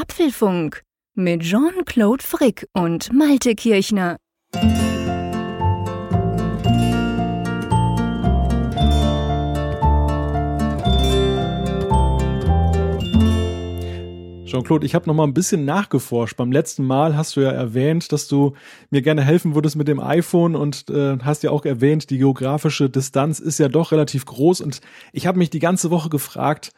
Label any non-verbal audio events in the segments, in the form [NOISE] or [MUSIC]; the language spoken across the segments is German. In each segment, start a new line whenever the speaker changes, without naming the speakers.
Apfelfunk mit Jean-Claude Frick und Malte Kirchner.
Jean-Claude, ich habe noch mal ein bisschen nachgeforscht. Beim letzten Mal hast du ja erwähnt, dass du mir gerne helfen würdest mit dem iPhone und äh, hast ja auch erwähnt, die geografische Distanz ist ja doch relativ groß und ich habe mich die ganze Woche gefragt,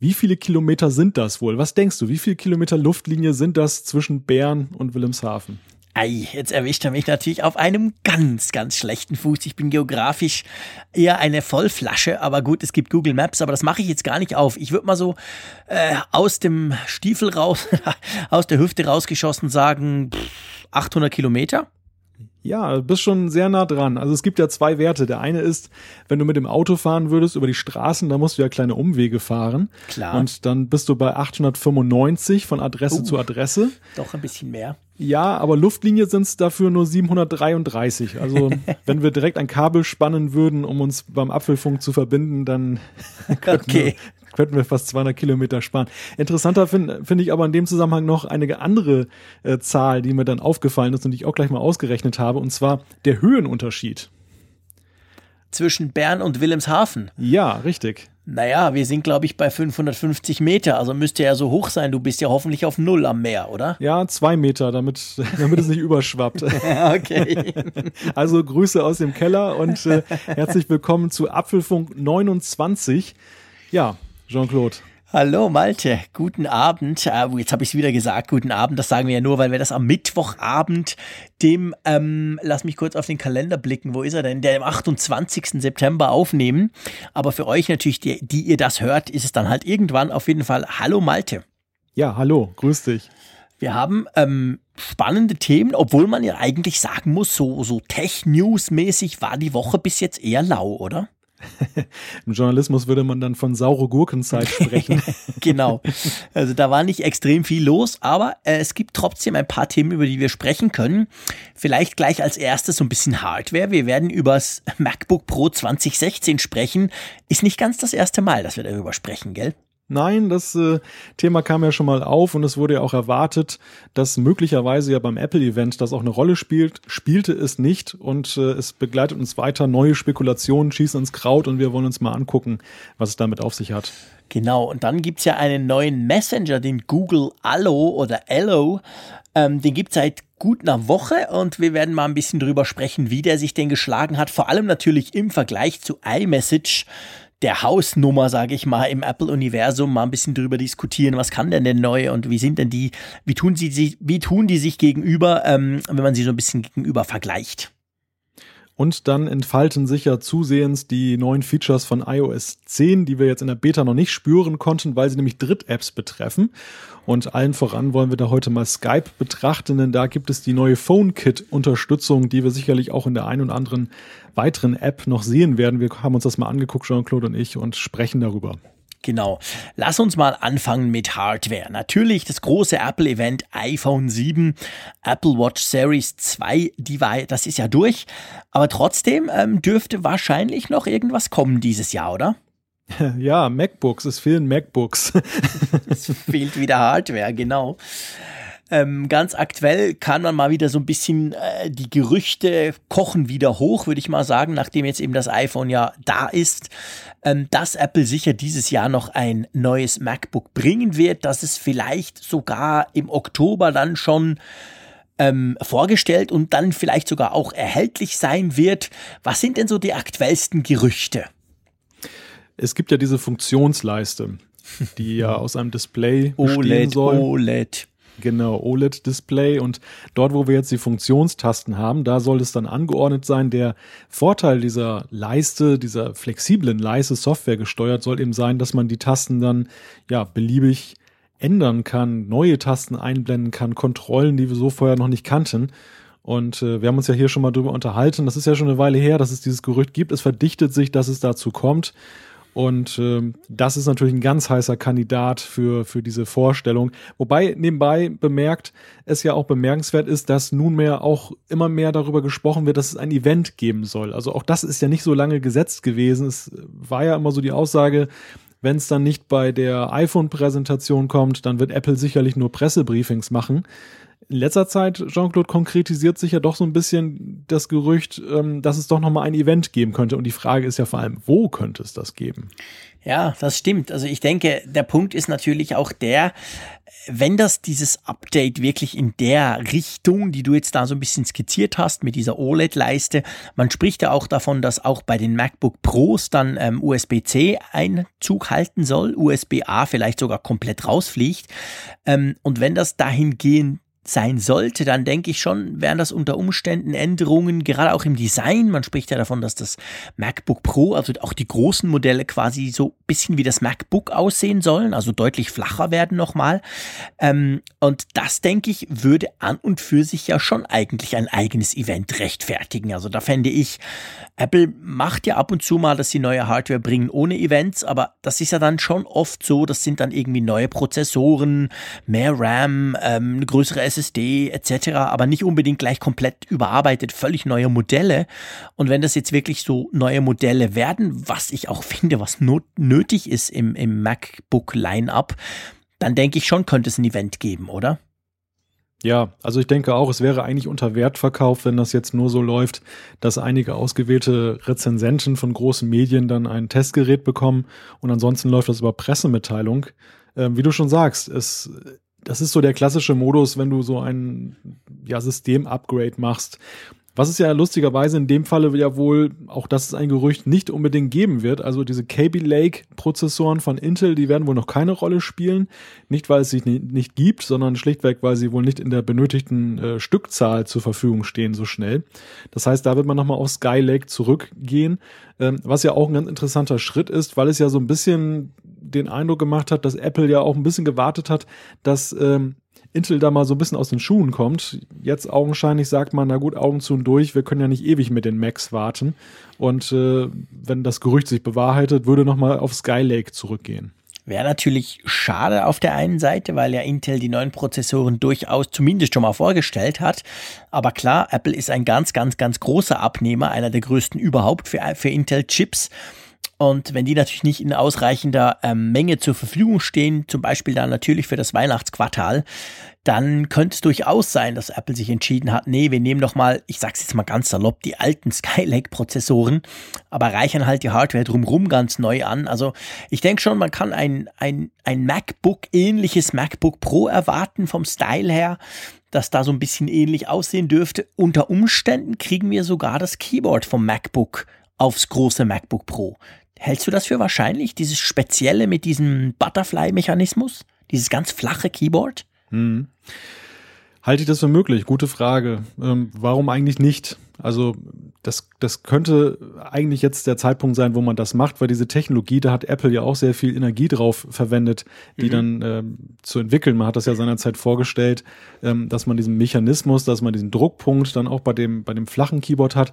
wie viele Kilometer sind das wohl? Was denkst du, wie viele Kilometer Luftlinie sind das zwischen Bern und Wilhelmshaven?
Ei, jetzt erwischt er mich natürlich auf einem ganz, ganz schlechten Fuß. Ich bin geografisch eher eine Vollflasche, aber gut, es gibt Google Maps, aber das mache ich jetzt gar nicht auf. Ich würde mal so äh, aus dem Stiefel raus, [LAUGHS] aus der Hüfte rausgeschossen sagen, 800 Kilometer.
Ja, du bist schon sehr nah dran. Also es gibt ja zwei Werte. Der eine ist, wenn du mit dem Auto fahren würdest über die Straßen, da musst du ja kleine Umwege fahren.
Klar.
Und dann bist du bei 895 von Adresse
Uh.
zu Adresse.
Doch ein bisschen mehr.
Ja, aber Luftlinie sind es dafür nur 733. Also [LAUGHS] wenn wir direkt ein Kabel spannen würden, um uns beim Apfelfunk zu verbinden, dann könnten,
Okay.
Könnten wir fast 200 Kilometer sparen. Interessanter finde find ich aber in dem Zusammenhang noch eine andere äh, Zahl, die mir dann aufgefallen ist und die ich auch gleich mal ausgerechnet habe, und zwar der Höhenunterschied.
Zwischen Bern und Wilhelmshaven.
Ja, richtig.
Naja, wir sind, glaube ich, bei 550 Meter. Also müsste ja so hoch sein. Du bist ja hoffentlich auf Null am Meer, oder?
Ja, zwei Meter, damit, [LAUGHS] damit es nicht überschwappt. [LAUGHS]
okay. [LAUGHS]
Also Grüße aus dem Keller und äh, herzlich willkommen zu Apfelfunk 29. Ja, Jean-Claude.
Hallo Malte, guten Abend. Äh, jetzt habe ich es wieder gesagt, guten Abend. Das sagen wir ja nur, weil wir das am Mittwochabend, dem, ähm, lass mich kurz auf den Kalender blicken, wo ist er denn? Der am 28. September aufnehmen. Aber für euch natürlich, die, die ihr das hört, ist es dann halt irgendwann auf jeden Fall Hallo Malte.
Ja, hallo, grüß dich.
Wir haben ähm, spannende Themen, obwohl man ja eigentlich sagen muss, so, so Tech-News-mäßig war die Woche bis jetzt eher lau, oder? [LAUGHS]
Im Journalismus würde man dann von saure Gurkenzeit sprechen. [LAUGHS]
genau. Also da war nicht extrem viel los, aber äh, es gibt trotzdem ein paar Themen, über die wir sprechen können. Vielleicht gleich als erstes so ein bisschen Hardware. Wir werden übers MacBook Pro 2016 sprechen. Ist nicht ganz das erste Mal, dass wir darüber sprechen, gell?
Nein, das äh, Thema kam ja schon mal auf und es wurde ja auch erwartet, dass möglicherweise ja beim Apple-Event das auch eine Rolle spielt. Spielte es nicht und äh, es begleitet uns weiter. Neue Spekulationen schießen ins Kraut und wir wollen uns mal angucken, was es damit auf sich hat.
Genau, und dann gibt's ja einen neuen Messenger, den Google Allo oder Allo. Ähm, den gibt's seit gut einer Woche und wir werden mal ein bisschen drüber sprechen, wie der sich denn geschlagen hat. Vor allem natürlich im Vergleich zu iMessage, der Hausnummer, sage ich mal, im Apple-Universum, mal ein bisschen drüber diskutieren, was kann denn der neue und wie sind denn die, wie tun sie sich, wie tun die sich gegenüber, ähm, wenn man sie so ein bisschen gegenüber vergleicht.
Und dann entfalten sich ja zusehends die neuen Features von iOS 10, die wir jetzt in der Beta noch nicht spüren konnten, weil sie nämlich Dritt-Apps betreffen. Und allen voran wollen wir da heute mal Skype betrachten, denn da gibt es die neue PhoneKit-Unterstützung, die wir sicherlich auch in der einen oder anderen weiteren App noch sehen werden. Wir haben uns das mal angeguckt, Jean-Claude und ich, und sprechen darüber.
Genau. Lass uns mal anfangen mit Hardware. Natürlich das große Apple-Event iPhone 7, Apple Watch Series 2, die war, das ist ja durch. Aber trotzdem ähm, dürfte wahrscheinlich noch irgendwas kommen dieses Jahr, oder? [LAUGHS]
Ja, MacBooks, es fehlen MacBooks.
Es fehlt wieder Hardware, genau. Ähm, ganz aktuell kann man mal wieder so ein bisschen äh, die Gerüchte kochen wieder hoch, würde ich mal sagen, nachdem jetzt eben das iPhone ja da ist, ähm, dass Apple sicher dieses Jahr noch ein neues MacBook bringen wird, dass es vielleicht sogar im Oktober dann schon ähm, vorgestellt und dann vielleicht sogar auch erhältlich sein wird. Was sind denn so die aktuellsten Gerüchte?
Es gibt ja diese Funktionsleiste, die ja aus einem Display [LAUGHS] bestehen
OLED,
soll.
OLED.
Genau, OLED-Display. Und dort, wo wir jetzt die Funktionstasten haben, da soll es dann angeordnet sein. Der Vorteil dieser Leiste, dieser flexiblen Leiste, Software gesteuert, soll eben sein, dass man die Tasten dann ja beliebig ändern kann, neue Tasten einblenden kann, Kontrollen, die wir so vorher noch nicht kannten. Und äh, wir haben uns ja hier schon mal drüber unterhalten. Das ist ja schon eine Weile her, dass es dieses Gerücht gibt. Es verdichtet sich, dass es dazu kommt. Und ähm, das ist natürlich ein ganz heißer Kandidat für, für diese Vorstellung. Wobei nebenbei bemerkt, es ja auch bemerkenswert ist, dass nunmehr auch immer mehr darüber gesprochen wird, dass es ein Event geben soll. Also auch das ist ja nicht so lange gesetzt gewesen. Es war ja immer so die Aussage, Wenn es dann nicht bei der iPhone-Präsentation kommt, dann wird Apple sicherlich nur Pressebriefings machen in letzter Zeit, Jean-Claude, konkretisiert sich ja doch so ein bisschen das Gerücht, ähm, dass es doch nochmal ein Event geben könnte. Und die Frage ist ja vor allem, wo könnte es das geben?
Ja, das stimmt. Also ich denke, der Punkt ist natürlich auch der, wenn das dieses Update wirklich in der Richtung, die du jetzt da so ein bisschen skizziert hast, mit dieser OLED-Leiste, man spricht ja auch davon, dass auch bei den MacBook Pros dann ähm, USB-C Einzug halten soll, USB-A vielleicht sogar komplett rausfliegt. Ähm, und wenn das dahingehend sein sollte, dann denke ich schon, wären das unter Umständen Änderungen, gerade auch im Design. Man spricht ja davon, dass das MacBook Pro, also auch die großen Modelle quasi so ein bisschen wie das MacBook aussehen sollen, also deutlich flacher werden nochmal. Ähm, und das, denke ich, würde an und für sich ja schon eigentlich ein eigenes Event rechtfertigen. Also da fände ich, Apple macht ja ab und zu mal, dass sie neue Hardware bringen ohne Events, aber das ist ja dann schon oft so, das sind dann irgendwie neue Prozessoren, mehr RAM, ähm, eine größere SSD etc., aber nicht unbedingt gleich komplett überarbeitet, völlig neue Modelle. Und wenn das jetzt wirklich so neue Modelle werden, was ich auch [LAUGHS] finde, was not nötig ist im, im MacBook-Line-up, dann denke ich schon, könnte es ein Event geben, oder?
Ja, also ich denke auch, es wäre eigentlich unter Wert verkauft, wenn das jetzt nur so läuft, dass einige ausgewählte Rezensenten von großen Medien dann ein Testgerät bekommen und ansonsten läuft das über Pressemitteilung. Ähm, wie du schon sagst, es das ist so der klassische Modus, wenn du so ein ja, System-Upgrade machst. Was es ja lustigerweise in dem Falle ja wohl, auch das ist ein Gerücht, nicht unbedingt geben wird. Also diese Kaby Lake Prozessoren von Intel, die werden wohl noch keine Rolle spielen. Nicht, weil es sich nicht gibt, sondern schlichtweg, weil sie wohl nicht in der benötigten äh, Stückzahl zur Verfügung stehen so schnell. Das heißt, da wird man nochmal auf Skylake zurückgehen, ähm, was ja auch ein ganz interessanter Schritt ist, weil es ja so ein bisschen den Eindruck gemacht hat, dass Apple ja auch ein bisschen gewartet hat, dass ähm, Intel da mal so ein bisschen aus den Schuhen kommt. Jetzt augenscheinlich sagt man, na gut, Augen zu und durch, wir können ja nicht ewig mit den Macs warten. Und äh, wenn das Gerücht sich bewahrheitet, würde nochmal auf Skylake zurückgehen.
Wäre natürlich schade auf der einen Seite, weil ja Intel die neuen Prozessoren durchaus zumindest schon mal vorgestellt hat. Aber klar, Apple ist ein ganz, ganz, ganz großer Abnehmer, einer der größten überhaupt für, für Intel-Chips. Und wenn die natürlich nicht in ausreichender ähm, Menge zur Verfügung stehen, zum Beispiel dann natürlich für das Weihnachtsquartal, dann könnte es durchaus sein, dass Apple sich entschieden hat, nee, wir nehmen doch mal, ich sag's jetzt mal ganz salopp, die alten Skylake-Prozessoren, aber reichern halt die Hardware drumherum ganz neu an. Also ich denke schon, man kann ein, ein, ein MacBook, ähnliches MacBook Pro erwarten vom Style her, das da so ein bisschen ähnlich aussehen dürfte. Unter Umständen kriegen wir sogar das Keyboard vom MacBook aufs große MacBook Pro. Hältst du das für wahrscheinlich, dieses Spezielle mit diesem Butterfly-Mechanismus? Dieses ganz flache Keyboard? Hm.
Halte ich das für möglich? Gute Frage. Ähm, warum eigentlich nicht? Also das, das könnte eigentlich jetzt der Zeitpunkt sein, wo man das macht, weil diese Technologie, da hat Apple ja auch sehr viel Energie drauf verwendet, die mhm. dann ähm, zu entwickeln. Man hat das ja seinerzeit vorgestellt, ähm, dass man diesen Mechanismus, dass man diesen Druckpunkt dann auch bei dem, bei dem flachen Keyboard hat.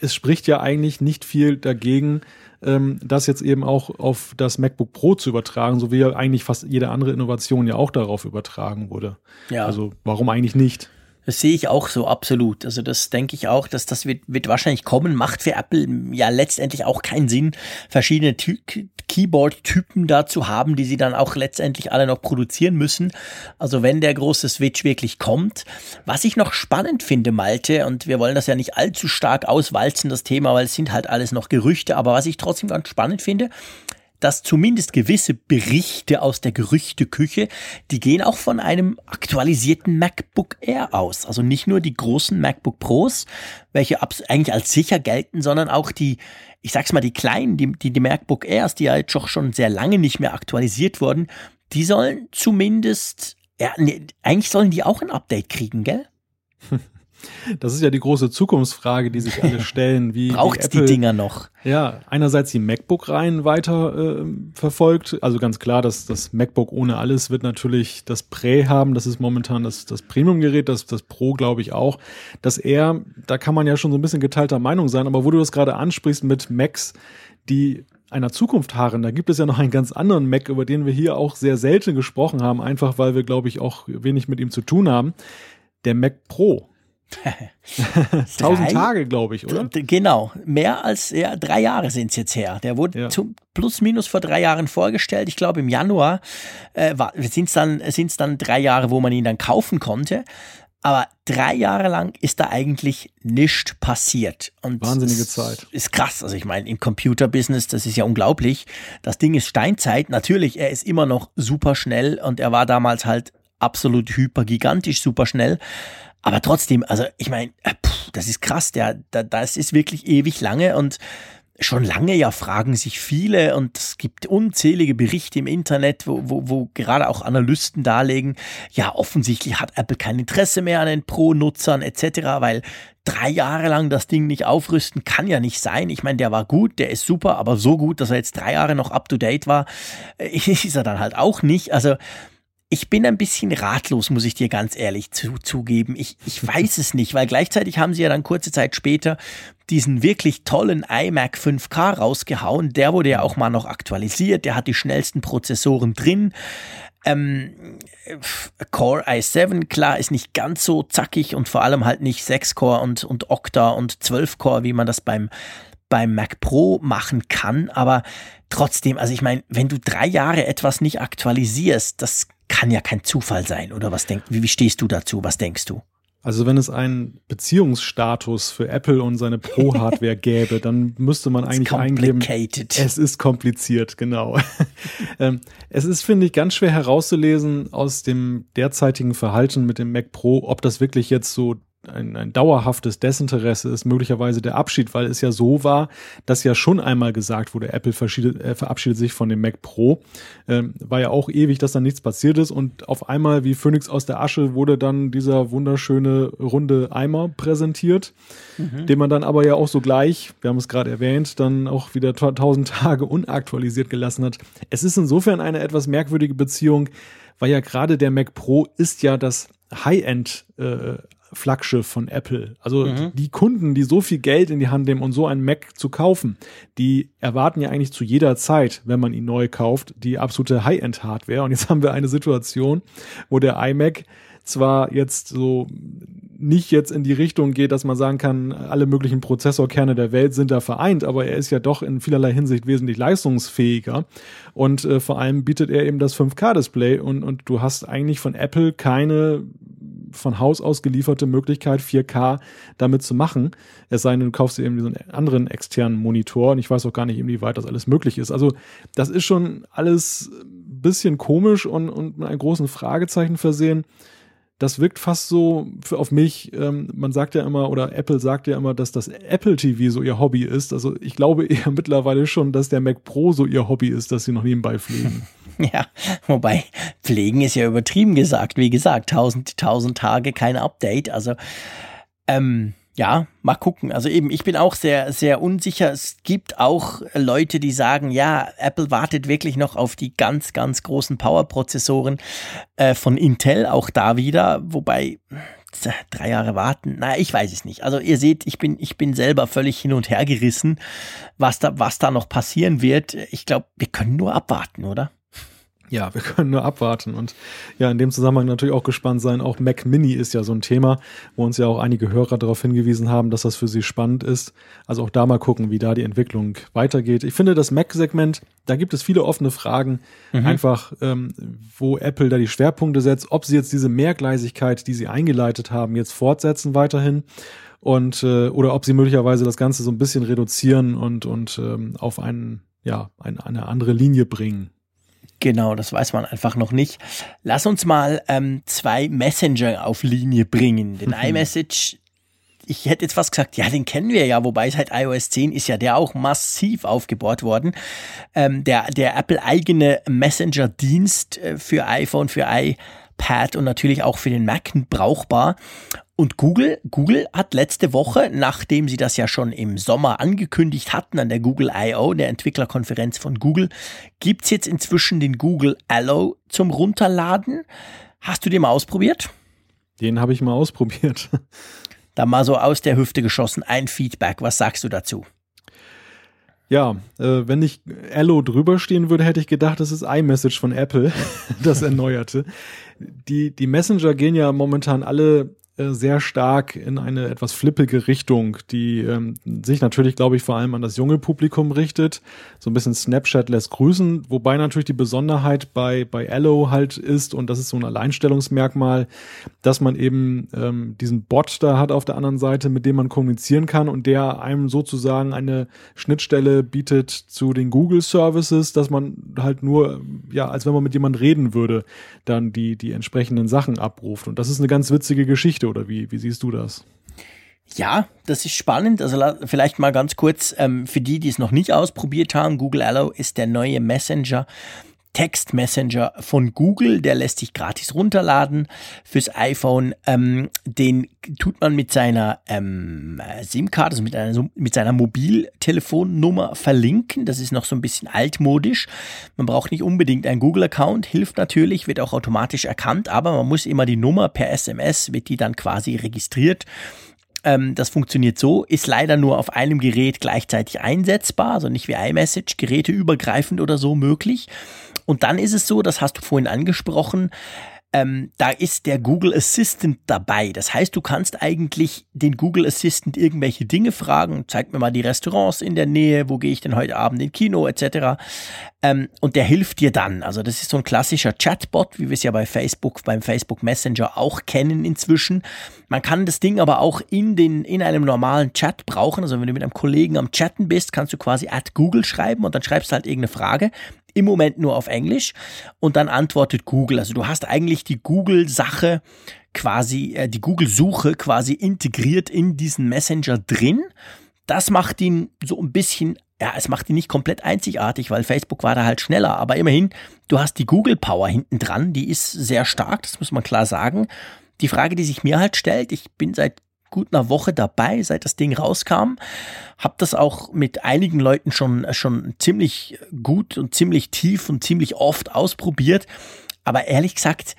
Es spricht ja eigentlich nicht viel dagegen, ähm, das jetzt eben auch auf das MacBook Pro zu übertragen, so wie ja eigentlich fast jede andere Innovation ja auch darauf übertragen wurde. Ja. Also warum eigentlich nicht?
Das sehe ich auch so absolut. Also das denke ich auch, dass das wird, wird wahrscheinlich kommen. Macht für Apple ja letztendlich auch keinen Sinn, verschiedene Keyboard-Typen da zu haben, die sie dann auch letztendlich alle noch produzieren müssen. Also wenn der große Switch wirklich kommt. Was ich noch spannend finde, Malte, und wir wollen das ja nicht allzu stark auswalzen, das Thema, weil es sind halt alles noch Gerüchte, aber was ich trotzdem ganz spannend finde, dass zumindest gewisse Berichte aus der Gerüchteküche, die gehen auch von einem aktualisierten MacBook Air aus. Also nicht nur die großen MacBook Pros, welche eigentlich als sicher gelten, sondern auch die, ich sag's mal, die kleinen, die, die, die MacBook Airs, die ja jetzt auch schon sehr lange nicht mehr aktualisiert wurden, die sollen zumindest, ja, nee, eigentlich sollen die auch ein Update kriegen, gell? [LAUGHS]
Das ist ja die große Zukunftsfrage, die sich alle [LAUGHS] stellen. Wie
braucht die Dinger noch?
Ja, einerseits die MacBook-Reihen weiter äh, verfolgt. Also ganz klar, dass das MacBook ohne alles wird natürlich das Prä haben. Das ist momentan das, das Premium-Gerät, das, das Pro glaube ich auch. Das Air, da kann man ja schon so ein bisschen geteilter Meinung sein. Aber wo du das gerade ansprichst mit Macs, die einer Zukunft harren, da gibt es ja noch einen ganz anderen Mac, über den wir hier auch sehr selten gesprochen haben, einfach weil wir, glaube ich, auch wenig mit ihm zu tun haben. Der Mac Pro [LAUGHS] Tausend Tage, glaube ich, oder?
Genau, mehr als ja, drei Jahre sind es jetzt her. Der wurde ja. zum plus minus vor drei Jahren vorgestellt. Ich glaube im Januar äh, sind es dann sind's dann drei Jahre, wo man ihn dann kaufen konnte. Aber drei Jahre lang ist da eigentlich nichts passiert.
Und Wahnsinnige Zeit.
Ist krass. Also ich meine, im Computerbusiness, das ist ja unglaublich. Das Ding ist Steinzeit. Natürlich, er ist immer noch super schnell und er war damals halt absolut hypergigantisch super schnell. Aber trotzdem, also ich meine, äh, das ist krass. Der, der, das ist wirklich ewig lange und schon lange ja fragen sich viele und es gibt unzählige Berichte im Internet, wo, wo, wo gerade auch Analysten darlegen, ja, offensichtlich hat Apple kein Interesse mehr an den Pro-Nutzern etc., weil drei Jahre lang das Ding nicht aufrüsten kann ja nicht sein. Ich meine, der war gut, der ist super, aber so gut, dass er jetzt drei Jahre noch up-to-date war, äh, [LAUGHS] ist er dann halt auch nicht. Also ich bin ein bisschen ratlos, muss ich dir ganz ehrlich zu, zugeben. Ich, ich weiß es nicht, weil gleichzeitig haben sie ja dann kurze Zeit später diesen wirklich tollen iMac 5K rausgehauen. Der wurde ja auch mal noch aktualisiert. Der hat die schnellsten Prozessoren drin. Ähm, Core i7, klar, ist nicht ganz so zackig und vor allem halt nicht 6-Core und, und Octa und 12-Core, wie man das beim, beim Mac Pro machen kann. Aber trotzdem, also ich meine, wenn du drei Jahre etwas nicht aktualisierst, das kann ja kein Zufall sein, oder was denkst wie, wie stehst du dazu? Was denkst du?
Also wenn es einen Beziehungsstatus für Apple und seine Pro-Hardware [LAUGHS] gäbe, dann müsste man eigentlich eingeben, es ist kompliziert, genau. [LAUGHS] Ähm, es ist, finde ich, ganz schwer herauszulesen aus dem derzeitigen Verhalten mit dem Mac Pro, ob das wirklich jetzt so ein, ein dauerhaftes Desinteresse ist möglicherweise der Abschied, weil es ja so war, dass ja schon einmal gesagt wurde, Apple äh, verabschiedet sich von dem Mac Pro. Ähm, war ja auch ewig, dass dann nichts passiert ist und auf einmal wie Phoenix aus der Asche wurde dann dieser wunderschöne runde Eimer präsentiert, mhm. den man dann aber ja auch so gleich, wir haben es gerade erwähnt, dann auch wieder tausend Tage unaktualisiert gelassen hat. Es ist insofern eine etwas merkwürdige Beziehung, weil ja gerade der Mac Pro ist ja das High-End äh, Flaggschiff von Apple. Also mhm. die Kunden, die so viel Geld in die Hand nehmen und so einen Mac zu kaufen, die erwarten ja eigentlich zu jeder Zeit, wenn man ihn neu kauft, die absolute High-End-Hardware. Und jetzt haben wir eine Situation, wo der iMac zwar jetzt so nicht jetzt in die Richtung geht, dass man sagen kann, alle möglichen Prozessorkerne der Welt sind da vereint, aber er ist ja doch in vielerlei Hinsicht wesentlich leistungsfähiger und äh, vor allem bietet er eben das 5K-Display und, und du hast eigentlich von Apple keine von Haus aus gelieferte Möglichkeit, 4K damit zu machen. Es sei denn, du kaufst dir eben diesen anderen externen Monitor und ich weiß auch gar nicht, inwieweit das alles möglich ist. Also das ist schon alles bisschen komisch und, und mit einem großen Fragezeichen versehen das wirkt fast so auf mich. Ähm, man sagt ja immer, oder Apple sagt ja immer, dass das Apple TV so ihr Hobby ist. Also ich glaube eher [LAUGHS] mittlerweile schon, dass der Mac Pro so ihr Hobby ist, dass sie noch nebenbei pflegen. [LAUGHS]
Ja, wobei pflegen ist ja übertrieben gesagt. Wie gesagt, tausend, tausend Tage kein Update. Also ähm, ja, mal gucken. Also eben, ich bin auch sehr, sehr unsicher. Es gibt auch Leute, die sagen, ja, Apple wartet wirklich noch auf die ganz, ganz großen Power-Prozessoren äh, von Intel, auch da wieder. Wobei, drei Jahre warten, naja, ich weiß es nicht. Also ihr seht, ich bin, ich bin selber völlig hin und her gerissen, was da, was da noch passieren wird. Ich glaube, wir können nur abwarten, oder?
Ja, wir [LAUGHS] können nur abwarten und ja, in dem Zusammenhang natürlich auch gespannt sein. Auch Mac Mini ist ja so ein Thema, wo uns ja auch einige Hörer darauf hingewiesen haben, dass das für sie spannend ist. Also auch da mal gucken, wie da die Entwicklung weitergeht. Ich finde, das Mac-Segment, da gibt es viele offene Fragen, mhm. einfach ähm, wo Apple da die Schwerpunkte setzt, ob sie jetzt diese Mehrgleisigkeit, die sie eingeleitet haben, jetzt fortsetzen weiterhin und äh, oder ob sie möglicherweise das Ganze so ein bisschen reduzieren und und ähm, auf einen ja ein, eine andere Linie bringen.
Genau, das weiß man einfach noch nicht. Lass uns mal ähm, zwei Messenger auf Linie bringen. Den iMessage, ich hätte jetzt fast gesagt, ja, den kennen wir ja, wobei seit iOS 10 ist ja der auch massiv aufgebaut worden. Ähm, der der Apple-eigene Messenger-Dienst äh, für iPhone, für iPad und natürlich auch für den Mac brauchbar. Und Google, Google hat letzte Woche, nachdem sie das ja schon im Sommer angekündigt hatten an der Google I.O., der Entwicklerkonferenz von Google, gibt's jetzt inzwischen den Google Allo zum Runterladen. Hast du den mal ausprobiert?
Den habe ich mal ausprobiert. [LAUGHS]
Da mal so aus der Hüfte geschossen, ein Feedback. Was sagst du dazu?
Ja, äh, wenn ich Allo drüber stehen würde, hätte ich gedacht, das ist iMessage von Apple, [LAUGHS] das erneuerte. Die, die Messenger gehen ja momentan alle sehr stark in eine etwas flippige Richtung, die ähm, sich natürlich, glaube ich, vor allem an das junge Publikum richtet. So ein bisschen Snapchat lässt grüßen, wobei natürlich die Besonderheit bei, bei Allo halt ist, und das ist so ein Alleinstellungsmerkmal, dass man eben ähm, diesen Bot da hat auf der anderen Seite, mit dem man kommunizieren kann und der einem sozusagen eine Schnittstelle bietet zu den Google Services, dass man halt nur, ja, als wenn man mit jemand reden würde, dann die, die entsprechenden Sachen abruft. Und das ist eine ganz witzige Geschichte, oder wie, wie siehst du das?
Ja, das ist spannend. Also vielleicht mal ganz kurz ähm, für die, die es noch nicht ausprobiert haben. Google Allo ist der neue Messenger, Text Messenger von Google, der lässt sich gratis runterladen fürs iPhone. Ähm, den tut man mit seiner ähm, SIM-Karte, also mit, einer, mit seiner Mobiltelefonnummer verlinken. Das ist noch so ein bisschen altmodisch. Man braucht nicht unbedingt einen Google-Account, hilft natürlich, wird auch automatisch erkannt, aber man muss immer die Nummer per SMS, wird die dann quasi registriert ähm, das funktioniert so, ist leider nur auf einem Gerät gleichzeitig einsetzbar, also nicht wie iMessage, geräteübergreifend oder so möglich. Und dann ist es so, das hast du vorhin angesprochen, ähm, da ist der Google Assistant dabei. Das heißt, du kannst eigentlich den Google Assistant irgendwelche Dinge fragen. Zeig mir mal die Restaurants in der Nähe, wo gehe ich denn heute Abend in Kino etc. Ähm, und der hilft dir dann. Also das ist so ein klassischer Chatbot, wie wir es ja bei Facebook, beim Facebook Messenger auch kennen inzwischen. Man kann das Ding aber auch in, den, in einem normalen Chat brauchen. Also wenn du mit einem Kollegen am Chatten bist, kannst du quasi at Google schreiben und dann schreibst du halt irgendeine Frage im Moment nur auf Englisch und dann antwortet Google. Also du hast eigentlich die Google-Sache quasi, äh, die Google-Suche quasi integriert in diesen Messenger drin. Das macht ihn so ein bisschen, ja, es macht ihn nicht komplett einzigartig, weil Facebook war da halt schneller. Aber immerhin, du hast die Google Power hinten dran, die ist sehr stark, das muss man klar sagen. Die Frage, die sich mir halt stellt, ich bin seit gut einer Woche dabei, seit das Ding rauskam. Hab das auch mit einigen Leuten schon, schon ziemlich gut und ziemlich tief und ziemlich oft ausprobiert. Aber ehrlich gesagt,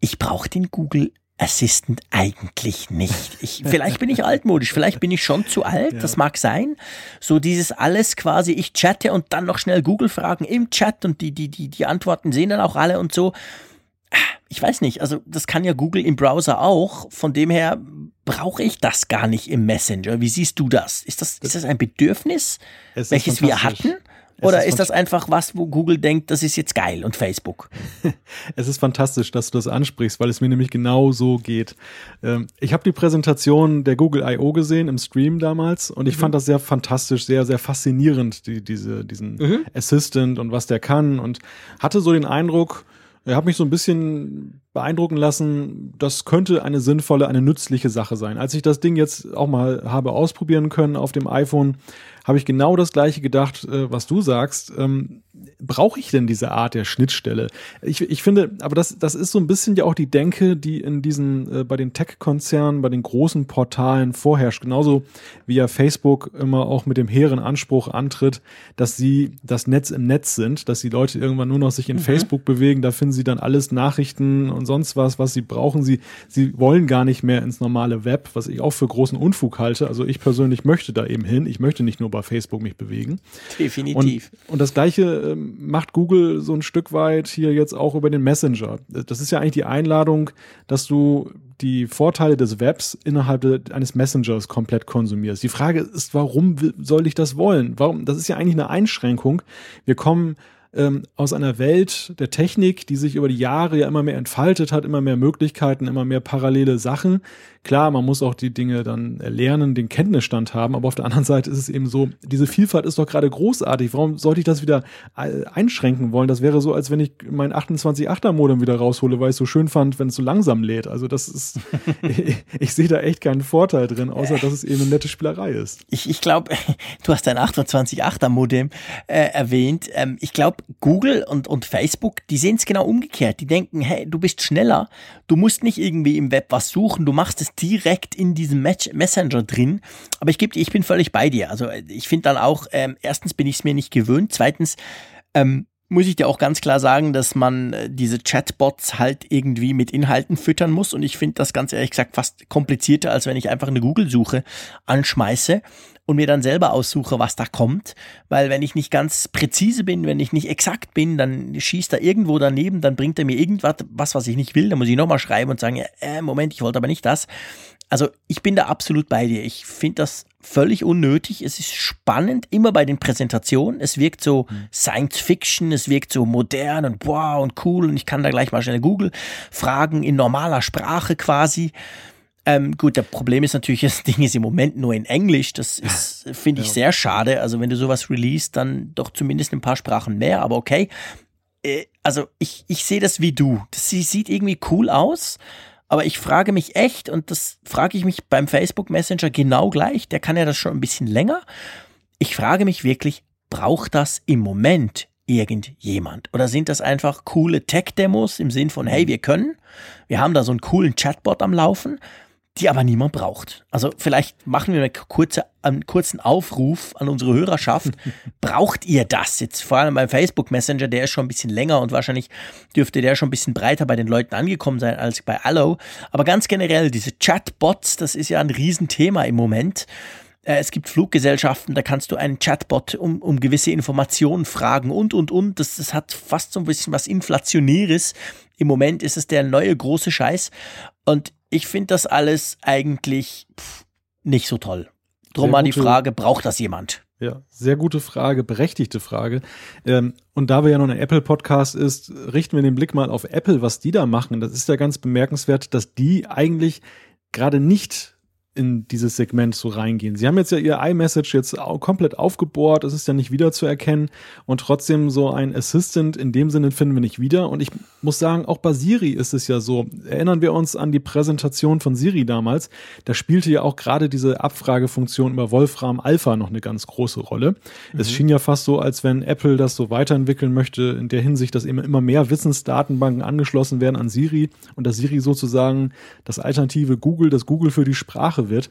ich brauche den Google Assistant eigentlich nicht. Ich, [LAUGHS] vielleicht bin ich altmodisch, vielleicht bin ich schon zu alt, ja. das mag sein. So dieses alles quasi, ich chatte und dann noch schnell Google fragen im Chat und die, die, die, die Antworten sehen dann auch alle und so. Ich weiß nicht, also das kann ja Google im Browser auch. Von dem her brauche ich das gar nicht im Messenger. Wie siehst du das? Ist das, ist das ein Bedürfnis, welches wir hatten? Oder ist, ist das einfach was, wo Google denkt, das ist jetzt geil und Facebook? [LAUGHS]
es ist fantastisch, dass du das ansprichst, weil es mir nämlich genau so geht. Ähm, ich habe die Präsentation der Google I.O. gesehen im Stream damals und ich mhm. fand das sehr fantastisch, sehr, sehr faszinierend, die, diese, diesen mhm. Assistant und was der kann und hatte so den Eindruck, er hat mich so ein bisschen beeindrucken lassen, das könnte eine sinnvolle, eine nützliche Sache sein. Als ich das Ding jetzt auch mal habe ausprobieren können auf dem iPhone, habe ich genau das gleiche gedacht, äh, was du sagst. Ähm, Brauche ich denn diese Art der Schnittstelle? Ich, ich finde, aber das, das ist so ein bisschen ja auch die Denke, die in diesen, äh, bei den Tech-Konzernen, bei den großen Portalen vorherrscht. Genauso wie ja Facebook immer auch mit dem hehren Anspruch antritt, dass sie das Netz im Netz sind, dass die Leute irgendwann nur noch sich in mhm. Facebook bewegen, da finden sie dann alles Nachrichten und sonst was, was sie brauchen. Sie, sie wollen gar nicht mehr ins normale Web, was ich auch für großen Unfug halte. Also ich persönlich möchte da eben hin. Ich möchte nicht nur bei Facebook mich bewegen.
Definitiv.
Und, und das Gleiche ähm, macht Google so ein Stück weit hier jetzt auch über den Messenger. Das ist ja eigentlich die Einladung, dass du die Vorteile des Webs innerhalb eines Messengers komplett konsumierst. Die Frage ist, warum soll ich das wollen? Warum? Das ist ja eigentlich eine Einschränkung. Wir kommen ähm, aus einer Welt der Technik, die sich über die Jahre ja immer mehr entfaltet hat, immer mehr Möglichkeiten, immer mehr parallele Sachen. Klar, man muss auch die Dinge dann lernen, den Kenntnisstand haben, aber auf der anderen Seite ist es eben so, diese Vielfalt ist doch gerade großartig. Warum sollte ich das wieder äh, einschränken wollen? Das wäre so, als wenn ich mein 28.8er Modem wieder raushole, weil ich es so schön fand, wenn es so langsam lädt. Also das ist, [LAUGHS] ich, ich sehe da echt keinen Vorteil drin, außer dass es eben eine nette Spielerei ist.
Ich, ich glaube, [LAUGHS] du hast dein 28.8er Modem äh, erwähnt. Ähm, ich glaube, Google und, und Facebook, die sehen es genau umgekehrt. Die denken, hey, du bist schneller, du musst nicht irgendwie im Web was suchen, du machst es direkt in diesem Match Messenger drin. Aber ich gebe dir, ich bin völlig bei dir. Also ich finde dann auch, ähm, erstens bin ich es mir nicht gewöhnt, zweitens, ähm, muss ich dir auch ganz klar sagen, dass man äh, diese Chatbots halt irgendwie mit Inhalten füttern muss. Und ich finde das ganz ehrlich gesagt fast komplizierter, als wenn ich einfach eine Google-Suche anschmeiße und mir dann selber aussuche, was da kommt. Weil wenn ich nicht ganz präzise bin, wenn ich nicht exakt bin, dann schießt er irgendwo daneben, dann bringt er mir irgendwas, was, was ich nicht will. Dann muss ich nochmal schreiben und sagen, äh, Moment, ich wollte aber nicht das. Also ich bin da absolut bei dir. Ich finde das völlig unnötig. Es ist spannend, immer bei den Präsentationen. Es wirkt so mhm. Science Fiction, es wirkt so modern und wow und cool und ich kann da gleich mal schnell Google fragen in normaler Sprache quasi. Ähm, gut, der Problem ist natürlich, [LAUGHS] das Ding ist im Moment nur in Englisch. Das [LAUGHS] ist, finde ich, ja. sehr schade. Also wenn du sowas release, dann doch zumindest ein paar Sprachen mehr, aber okay. Äh, also ich, ich sehe das wie du. Das sieht irgendwie cool aus. Aber ich frage mich echt, und das frage ich mich beim Facebook Messenger genau gleich, der kann ja das schon ein bisschen länger. Ich frage mich wirklich, braucht das im Moment irgendjemand? Oder sind das einfach coole Tech-Demos im Sinn von, hey, wir können, wir haben da so einen coolen Chatbot am Laufen, die aber niemand braucht. Also vielleicht machen wir kurze, einen kurzen Aufruf an unsere Hörerschaft. [LAUGHS] braucht ihr das jetzt? Vor allem beim Facebook Messenger, der ist schon ein bisschen länger und wahrscheinlich dürfte der schon ein bisschen breiter bei den Leuten angekommen sein als bei Allo. Aber ganz generell, diese Chatbots, das ist ja ein Riesenthema im Moment. Äh, es gibt Fluggesellschaften, da kannst du einen Chatbot um, um gewisse Informationen fragen und, und, und. Das, das hat fast so ein bisschen was Inflationäres. Im Moment ist es der neue große Scheiß. Und ich finde das alles eigentlich pff, nicht so toll. Drum mal die Frage, braucht das jemand?
Ja, sehr gute Frage, berechtigte Frage. Ähm, und da wir ja noch ein Apple-Podcast ist, richten wir den Blick mal auf Apple, was die da machen. Das ist ja ganz bemerkenswert, dass die eigentlich gerade nicht in dieses Segment so reingehen. Sie haben jetzt ja ihr iMessage jetzt komplett aufgebohrt, es ist ja nicht wiederzuerkennen und trotzdem so ein Assistant in dem Sinne finden wir nicht wieder. Und ich muss sagen, auch bei Siri ist es ja so. Erinnern wir uns an die Präsentation von Siri damals. Da spielte ja auch gerade diese Abfragefunktion über Wolfram Alpha noch eine ganz große Rolle. Mhm. Es schien ja fast so, als wenn Apple das so weiterentwickeln möchte, in der Hinsicht, dass immer, immer mehr Wissensdatenbanken angeschlossen werden an Siri und dass Siri sozusagen das alternative Google, das Google für die Sprache wird.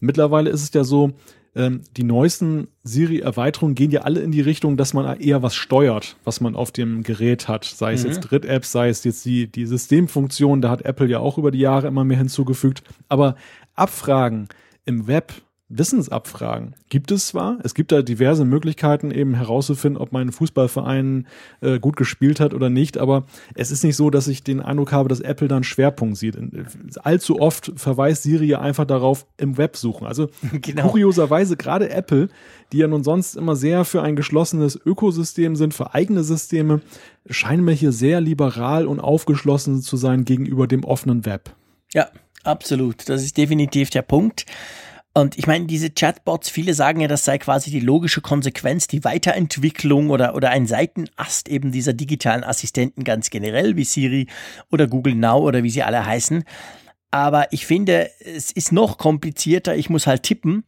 Mittlerweile ist es ja so, ähm, die neuesten Siri-Erweiterungen gehen ja alle in die Richtung, dass man eher was steuert, was man auf dem Gerät hat. Sei es mhm. jetzt Dritt-Apps, sei es jetzt die, die Systemfunktion, da hat Apple ja auch über die Jahre immer mehr hinzugefügt. Aber Abfragen im Web Wissensabfragen gibt es zwar. Es gibt da diverse Möglichkeiten, eben herauszufinden, ob mein Fußballverein äh, gut gespielt hat oder nicht. Aber es ist nicht so, dass ich den Eindruck habe, dass Apple da einen Schwerpunkt sieht. Allzu oft verweist Siri einfach darauf im Web suchen. Also [LAUGHS] genau. kurioserweise gerade Apple, die ja nun sonst immer sehr für ein geschlossenes Ökosystem sind, für eigene Systeme, scheinen mir hier sehr liberal und aufgeschlossen zu sein gegenüber dem offenen Web.
Ja, absolut. Das ist definitiv der Punkt. Und ich meine, diese Chatbots, viele sagen ja, das sei quasi die logische Konsequenz, die Weiterentwicklung oder, oder ein Seitenast eben dieser digitalen Assistenten ganz generell, wie Siri oder Google Now oder wie sie alle heißen. Aber ich finde, es ist noch komplizierter. Ich muss halt tippen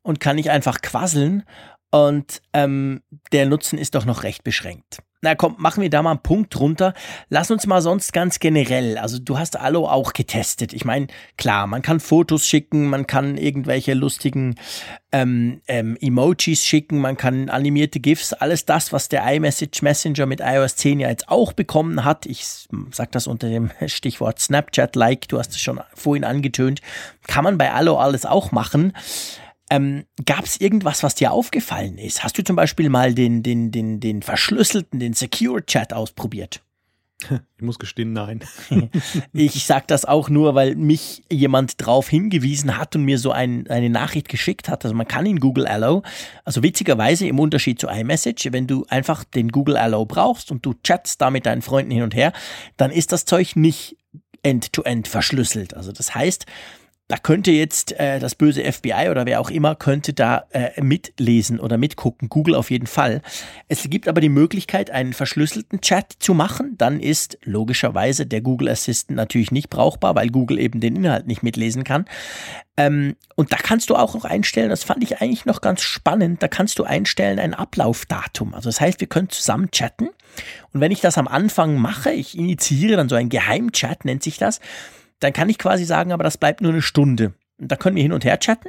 und kann nicht einfach quasseln. Und ähm, der Nutzen ist doch noch recht beschränkt. Na komm, machen wir da mal einen Punkt drunter. Lass uns mal sonst ganz generell. Also du hast Allo auch getestet. Ich meine, klar, man kann Fotos schicken, man kann irgendwelche lustigen ähm, ähm, Emojis schicken, man kann animierte GIFs, alles das, was der iMessage Messenger mit iOS 10 ja jetzt auch bekommen hat. Ich sag das unter dem [LAUGHS] Stichwort Snapchat-like, du hast es schon vorhin angetönt, kann man bei Allo alles auch machen. Ähm, Gab es irgendwas, was dir aufgefallen ist? Hast du zum Beispiel mal den, den, den, den verschlüsselten, den Secure Chat ausprobiert? [LAUGHS]
Ich muss gestehen, nein. [LAUGHS]
ich sage das auch nur, weil mich jemand darauf hingewiesen hat und mir so ein, eine Nachricht geschickt hat. Also man kann in Google Allo, also witzigerweise im Unterschied zu iMessage, wenn du einfach den Google Allo brauchst und du chattst da mit deinen Freunden hin und her, dann ist das Zeug nicht end-to-end -end verschlüsselt. Also das heißt, da könnte jetzt äh, das böse FBI oder wer auch immer könnte da äh, mitlesen oder mitgucken. Google auf jeden Fall. Es gibt aber die Möglichkeit, einen verschlüsselten Chat zu machen. Dann ist logischerweise der Google Assistant natürlich nicht brauchbar, weil Google eben den Inhalt nicht mitlesen kann. Ähm, und da kannst du auch noch einstellen, das fand ich eigentlich noch ganz spannend, da kannst du einstellen ein Ablaufdatum. Also das heißt, wir können zusammen chatten. Und wenn ich das am Anfang mache, ich initiiere dann so ein Geheimchat, nennt sich das, dann kann ich quasi sagen, aber das bleibt nur eine Stunde. Und da können wir hin und her chatten.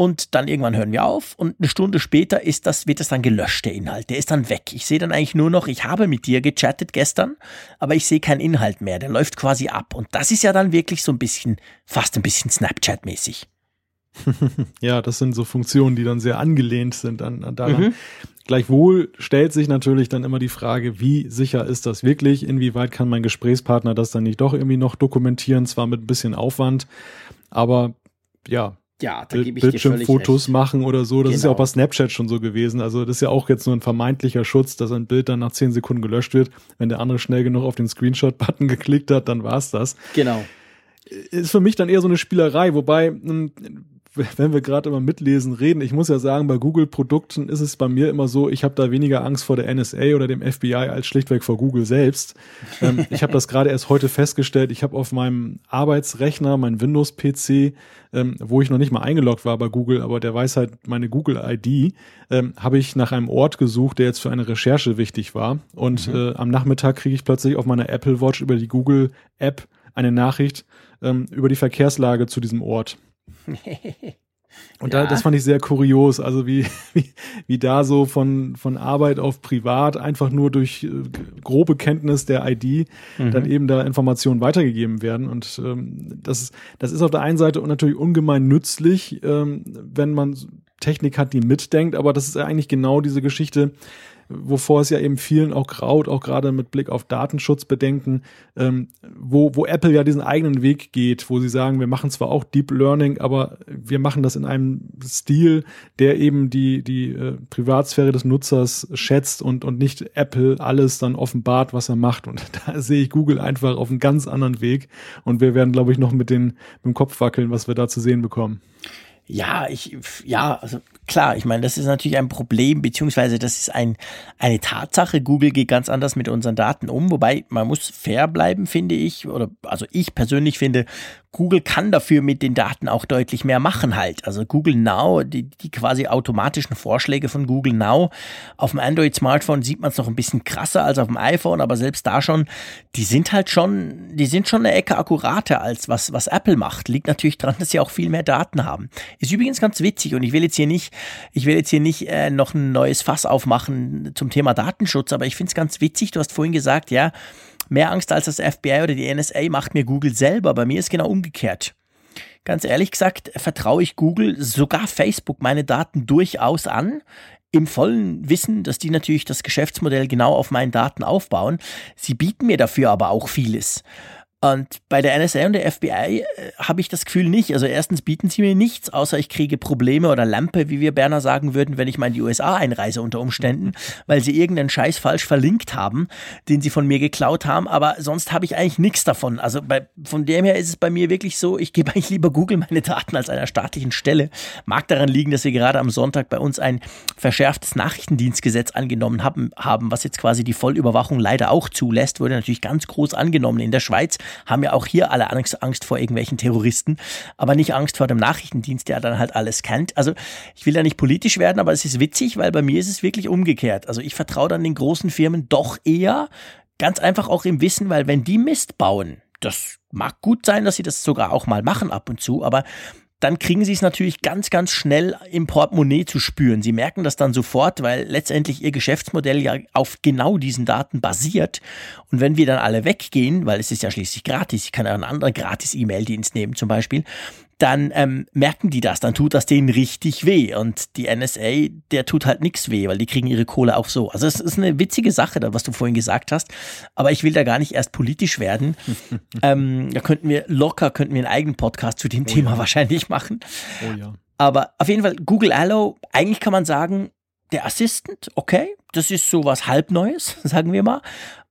und dann irgendwann hören wir auf und eine Stunde später ist das, wird das dann gelöscht, der Inhalt. Der ist dann weg. Ich sehe dann eigentlich nur noch, ich habe mit dir gechattet gestern, aber ich sehe keinen Inhalt mehr. Der läuft quasi ab. Und das ist ja dann wirklich so ein bisschen, fast ein bisschen Snapchat-mäßig. [LAUGHS]
ja, das sind so Funktionen, die dann sehr angelehnt sind an, an daran. Mhm. Gleichwohl stellt sich natürlich dann immer die Frage, wie sicher ist das wirklich? Inwieweit kann mein Gesprächspartner das dann nicht doch irgendwie noch dokumentieren? Zwar mit ein bisschen Aufwand, aber ja,
ja, da gebe
ich Bildschirmfotos machen oder so. Das genau. ist ja auch genau. bei Snapchat schon so gewesen. Also das ist ja auch jetzt nur ein vermeintlicher Schutz, dass ein Bild dann nach zehn Sekunden gelöscht wird. Wenn der andere schnell genug auf den Screenshot-Button [LAUGHS] geklickt hat, dann war's das.
Genau.
Ist für mich dann eher so eine Spielerei, wobei hm, wenn wir gerade immer mitlesen reden, ich muss ja sagen, bei Google-Produkten ist es bei mir immer so, ich habe da weniger Angst vor der NSA oder dem FBI als schlichtweg vor Google selbst. ähm, ich habe das gerade erst heute festgestellt. Ich habe auf meinem Arbeitsrechner, mein Windows-PC, ähm, wo ich noch nicht mal eingeloggt war bei Google, aber der weiß halt meine Google-ID, ähm, habe ich nach einem Ort gesucht, der jetzt für eine Recherche wichtig war. Und mhm. äh, am Nachmittag kriege ich plötzlich auf meiner Apple Watch über die Google-App eine Nachricht ähm, über die Verkehrslage zu diesem Ort. [LAUGHS] Und ja. da, das fand ich sehr kurios, also wie, [LAUGHS] wie, wie da so von, von Arbeit auf Privat einfach nur durch äh, grobe Kenntnis der ID mhm. dann eben da Informationen weitergegeben werden. Und ähm, das, ist, das ist auf der einen Seite natürlich ungemein nützlich, ähm, wenn man Technik hat, die mitdenkt, aber das ist ja eigentlich genau diese Geschichte, wovor es ja eben vielen auch graut, auch gerade mit Blick auf Datenschutzbedenken, ähm, wo, wo Apple ja diesen eigenen Weg geht, wo sie sagen, wir machen zwar auch Deep Learning, aber wir machen das in einem Stil, der eben die, die äh, Privatsphäre des Nutzers schätzt und, und nicht Apple alles dann offenbart, was er macht. Und [LAUGHS] da sehe ich Google einfach auf einem ganz anderen Weg. Und wir werden, glaube ich, noch mit, den, mit dem Kopf wackeln, was wir da zu sehen bekommen.
Ja, ich, ja, also klar, ich meine, das ist natürlich ein Problem, beziehungsweise das ist ein, eine Tatsache. Google geht ganz anders mit unseren Daten um, wobei man muss fair bleiben, finde ich, oder also ich persönlich finde, Google kann dafür mit den Daten auch deutlich mehr machen halt. Also Google Now, die, die quasi automatischen Vorschläge von Google Now auf dem Android-Smartphone sieht man es noch ein bisschen krasser als auf dem iPhone, aber selbst da schon, die sind halt schon, die sind schon eine Ecke akkurater als was, was Apple macht. Liegt natürlich daran, dass sie auch viel mehr Daten haben. Ist übrigens ganz witzig und ich will jetzt hier nicht, ich will jetzt hier nicht äh, noch ein neues Fass aufmachen zum Thema Datenschutz, aber ich finde es ganz witzig. Du hast vorhin gesagt, ja, Mehr Angst als das FBI oder die NSA macht mir Google selber. Bei mir ist genau umgekehrt. Ganz ehrlich gesagt, vertraue ich Google, sogar Facebook, meine Daten durchaus an. Im vollen Wissen, dass die natürlich das Geschäftsmodell genau auf meinen Daten aufbauen. Sie bieten mir dafür aber auch vieles. Und bei der NSA und der FBI äh, habe ich das Gefühl nicht. Also erstens bieten sie mir nichts, außer ich kriege Probleme oder Lampe, wie wir Berner sagen würden, wenn ich mal in die USA einreise unter Umständen, weil sie irgendeinen Scheiß falsch verlinkt haben, den sie von mir geklaut haben. Aber sonst habe ich eigentlich nichts davon. Also bei, von dem her ist es bei mir wirklich so, ich gebe eigentlich lieber Google meine Daten als einer staatlichen Stelle. Mag daran liegen, dass wir gerade am Sonntag bei uns ein verschärftes Nachrichtendienstgesetz angenommen haben, haben was jetzt quasi die Vollüberwachung leider auch zulässt, wurde natürlich ganz groß angenommen in der Schweiz haben ja auch hier alle Angst, Angst vor irgendwelchen Terroristen, aber nicht Angst vor dem Nachrichtendienst, der dann halt alles kennt. Also ich will da nicht politisch werden, aber es ist witzig, weil bei mir ist es wirklich umgekehrt. Also ich vertraue dann den großen Firmen doch eher, ganz einfach auch im Wissen, weil wenn die Mist bauen, das mag gut sein, dass sie das sogar auch mal machen ab und zu, aber dann kriegen sie es natürlich ganz, ganz schnell im Portemonnaie zu spüren. Sie merken das dann sofort, weil letztendlich ihr Geschäftsmodell ja auf genau diesen Daten basiert. Und wenn wir dann alle weggehen, weil es ist ja schließlich gratis, ich kann ja einen anderen Gratis-E-Mail-Dienst nehmen zum Beispiel, dann ähm, merken die das, dann tut das denen richtig weh. Und die NSA, der tut halt nichts weh, weil die kriegen ihre Kohle auch so. Also es ist eine witzige Sache, was du vorhin gesagt hast. Aber ich will da gar nicht erst politisch werden. [LAUGHS] ähm, da könnten wir locker, könnten wir einen eigenen Podcast zu dem oh Thema ja. wahrscheinlich machen. Oh ja. Aber auf jeden Fall, Google Allo, eigentlich kann man sagen, der Assistant, okay, das ist so was halbneues, [LAUGHS] sagen wir mal.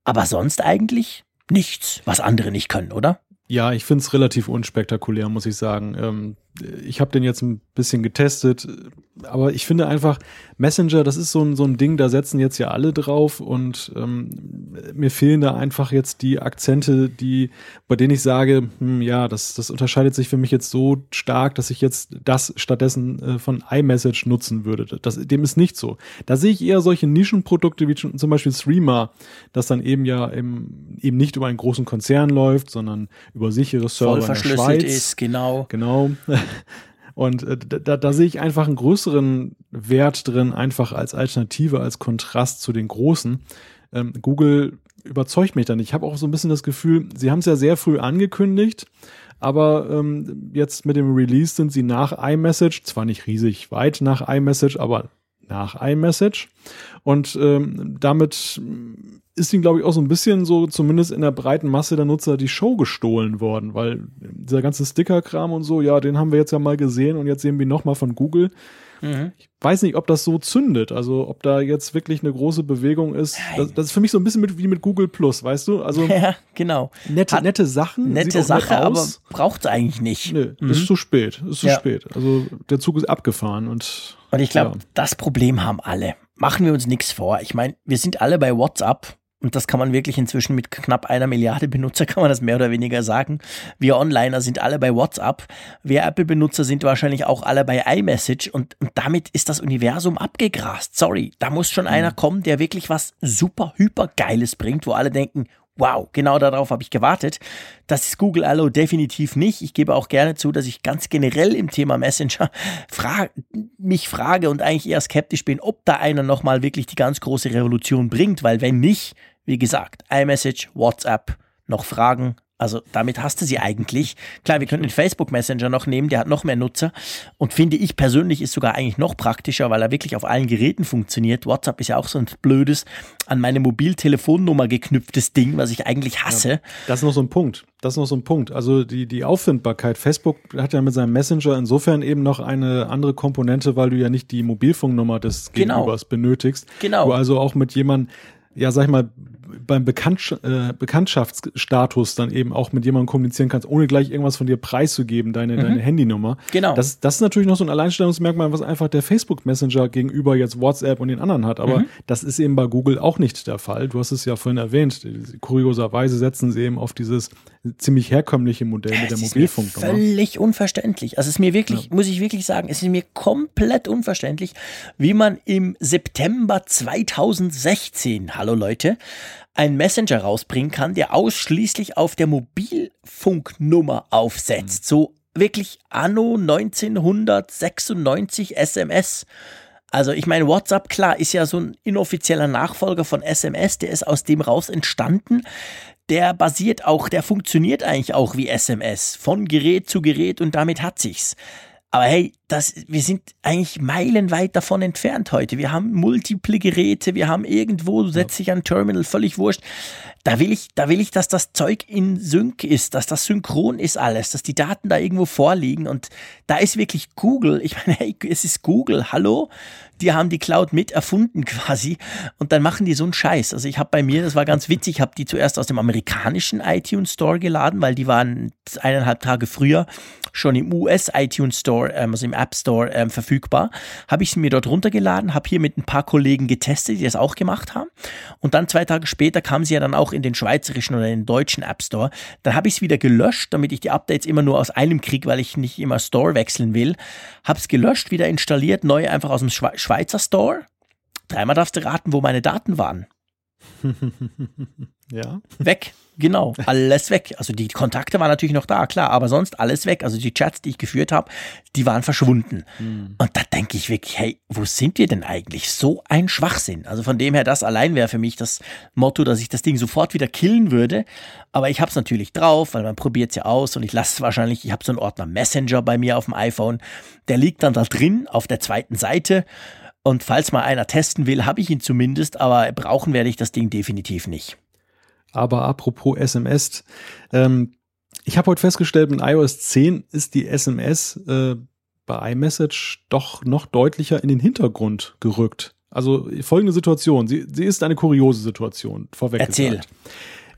Aber sonst eigentlich nichts, was andere nicht können, oder?
Ja, ich finde es relativ unspektakulär, muss ich sagen. Ähm, ich habe den jetzt ein bisschen getestet, aber ich finde einfach, Messenger, das ist so ein, so ein Ding, da setzen jetzt ja alle drauf und ähm, mir fehlen da einfach jetzt die Akzente, die, bei denen ich sage, hm, ja, das, das unterscheidet sich für mich jetzt so stark, dass ich jetzt das stattdessen äh, von iMessage nutzen würde. Das, dem ist nicht so. Da sehe ich eher solche Nischenprodukte wie zum Beispiel Streamer, das dann eben ja im, eben nicht über einen großen Konzern läuft, sondern über sichere Server
Voll verschlüsselt ist, genau.
Genau. Und äh, da, da sehe ich einfach einen größeren Wert drin, einfach als Alternative, als Kontrast zu den großen. Ähm, Google überzeugt mich dann. Ich habe auch so ein bisschen das Gefühl, sie haben es ja sehr früh angekündigt, aber ähm, jetzt mit dem Release sind sie nach iMessage, zwar nicht riesig weit nach iMessage, aber nach iMessage. Und ähm, damit ist ihnen, glaube ich, auch so ein bisschen so, zumindest in der breiten Masse der Nutzer, die Show gestohlen worden, weil dieser ganze Sticker-Kram und so, ja, den haben wir jetzt ja mal gesehen und jetzt sehen wir nochmal von Google. Mhm. Ich weiß nicht, ob das so zündet, also ob da jetzt wirklich eine große Bewegung ist. Das, das ist für mich so ein bisschen mit, wie mit Google Plus, weißt du? Also [LAUGHS]
ja, genau.
Nette, Hat, nette Sachen.
Nette Sache, nett aber braucht es eigentlich nicht.
Nee, mhm. ist zu spät. Ist zu ja. spät. Also der Zug ist abgefahren und.
Und ich glaube, ja. das Problem haben alle. Machen wir uns nichts vor. Ich meine, wir sind alle bei WhatsApp und das kann man wirklich inzwischen mit knapp einer Milliarde Benutzer, [LAUGHS] kann man das mehr oder weniger sagen. Wir Onliner sind alle bei WhatsApp. Wir Apple-Benutzer sind wahrscheinlich auch alle bei iMessage und, und, damit ist das Universum abgegrast. Sorry, da muss schon mhm. einer kommen, der wirklich was super, hyper Geiles bringt, wo alle denken, wow, genau darauf habe ich gewartet. Das ist Google Allo definitiv nicht. Ich gebe auch gerne zu, dass ich ganz generell im Thema Messenger [LAUGHS] fra mich frage und eigentlich eher skeptisch bin, ob da einer nochmal wirklich die ganz große Revolution bringt, weil wenn nicht, wie gesagt, iMessage, WhatsApp, noch Fragen, also damit hast du sie eigentlich. Klar, wir könnten den Facebook Messenger noch nehmen, der hat noch mehr Nutzer und finde ich persönlich ist sogar eigentlich noch praktischer, weil er wirklich auf allen Geräten funktioniert. WhatsApp ist ja auch so ein blödes an meine Mobiltelefonnummer geknüpftes Ding, was ich eigentlich hasse. Ja,
das ist noch so ein Punkt. Das ist noch so ein Punkt. Also die, die Auffindbarkeit. Facebook hat ja mit seinem Messenger insofern eben noch eine andere Komponente, weil du ja nicht die Mobilfunknummer des genau. Gegenübers benötigst. Genau. Du also auch mit jemandem, ja, sag ich mal, beim Bekannt, äh, Bekanntschaftsstatus dann eben auch mit jemandem kommunizieren kannst, ohne gleich irgendwas von dir preiszugeben, deine, mhm. deine Handynummer.
Genau.
Das, das ist natürlich noch so ein Alleinstellungsmerkmal, was einfach der Facebook Messenger gegenüber jetzt WhatsApp und den anderen hat. Aber mhm. das ist eben bei Google auch nicht der Fall. Du hast es ja vorhin erwähnt. Kurioserweise setzen sie eben auf dieses ziemlich herkömmliche Modell mit der Mobilfunknummer.
Völlig unverständlich. Also es ist mir wirklich, ja. muss ich wirklich sagen, es ist mir komplett unverständlich, wie man im September 2016, hallo Leute, einen Messenger rausbringen kann, der ausschließlich auf der Mobilfunknummer aufsetzt. Mhm. So wirklich anno 1996 SMS. Also ich meine, WhatsApp, klar, ist ja so ein inoffizieller Nachfolger von SMS, der ist aus dem raus entstanden. Der basiert auch, der funktioniert eigentlich auch wie SMS, von Gerät zu Gerät und damit hat sich's. Aber hey, das, wir sind eigentlich meilenweit davon entfernt heute. Wir haben multiple Geräte, wir haben irgendwo, du setzt dich an ein Terminal, völlig wurscht. Da will ich, da will ich, dass das Zeug in Sync ist, dass das synchron ist alles, dass die Daten da irgendwo vorliegen. Und da ist wirklich Google. Ich meine, hey, es ist Google. Hallo? Die haben die Cloud mit erfunden [LAUGHS] quasi. Und dann machen die so einen Scheiß. Also ich habe bei mir, das war ganz witzig, ich habe die zuerst aus dem amerikanischen iTunes Store geladen, weil die waren eineinhalb Tage früher schon im US iTunes Store, ähm, also im App Store ähm, verfügbar. Habe ich sie mir dort runtergeladen, habe hier mit ein paar Kollegen getestet, die das auch gemacht haben. Und dann zwei Tage später kam sie ja dann auch in den schweizerischen oder den deutschen App Store. Dann habe ich es wieder gelöscht, damit ich die Updates immer nur aus einem kriege, weil ich nicht immer Store wechseln will. Habe es gelöscht, wieder installiert, neu einfach aus dem Schweizer Store. Dreimal darfst du raten, wo meine Daten waren. [LAUGHS]
ja.
Weg. Genau, alles weg. Also die Kontakte waren natürlich noch da, klar, aber sonst alles weg. Also die Chats, die ich geführt habe, die waren verschwunden. Mhm. Und da denke ich wirklich, hey, wo sind wir denn eigentlich? So ein Schwachsinn. Also von dem her, das allein wäre für mich das Motto, dass ich das Ding sofort wieder killen würde. Aber ich habe es natürlich drauf, weil man probiert es ja aus und ich lasse es wahrscheinlich, ich habe so einen Ordner Messenger bei mir auf dem iPhone. Der liegt dann da drin auf der zweiten Seite. Und falls mal einer testen will, habe ich ihn zumindest, aber brauchen werde ich das Ding definitiv nicht.
Aber apropos SMS, ähm, ich habe heute festgestellt, mit iOS 10 ist die SMS äh, bei iMessage doch noch deutlicher in den Hintergrund gerückt. Also folgende Situation, sie, sie ist eine kuriose Situation, vorweg
Erzähl.
gesagt.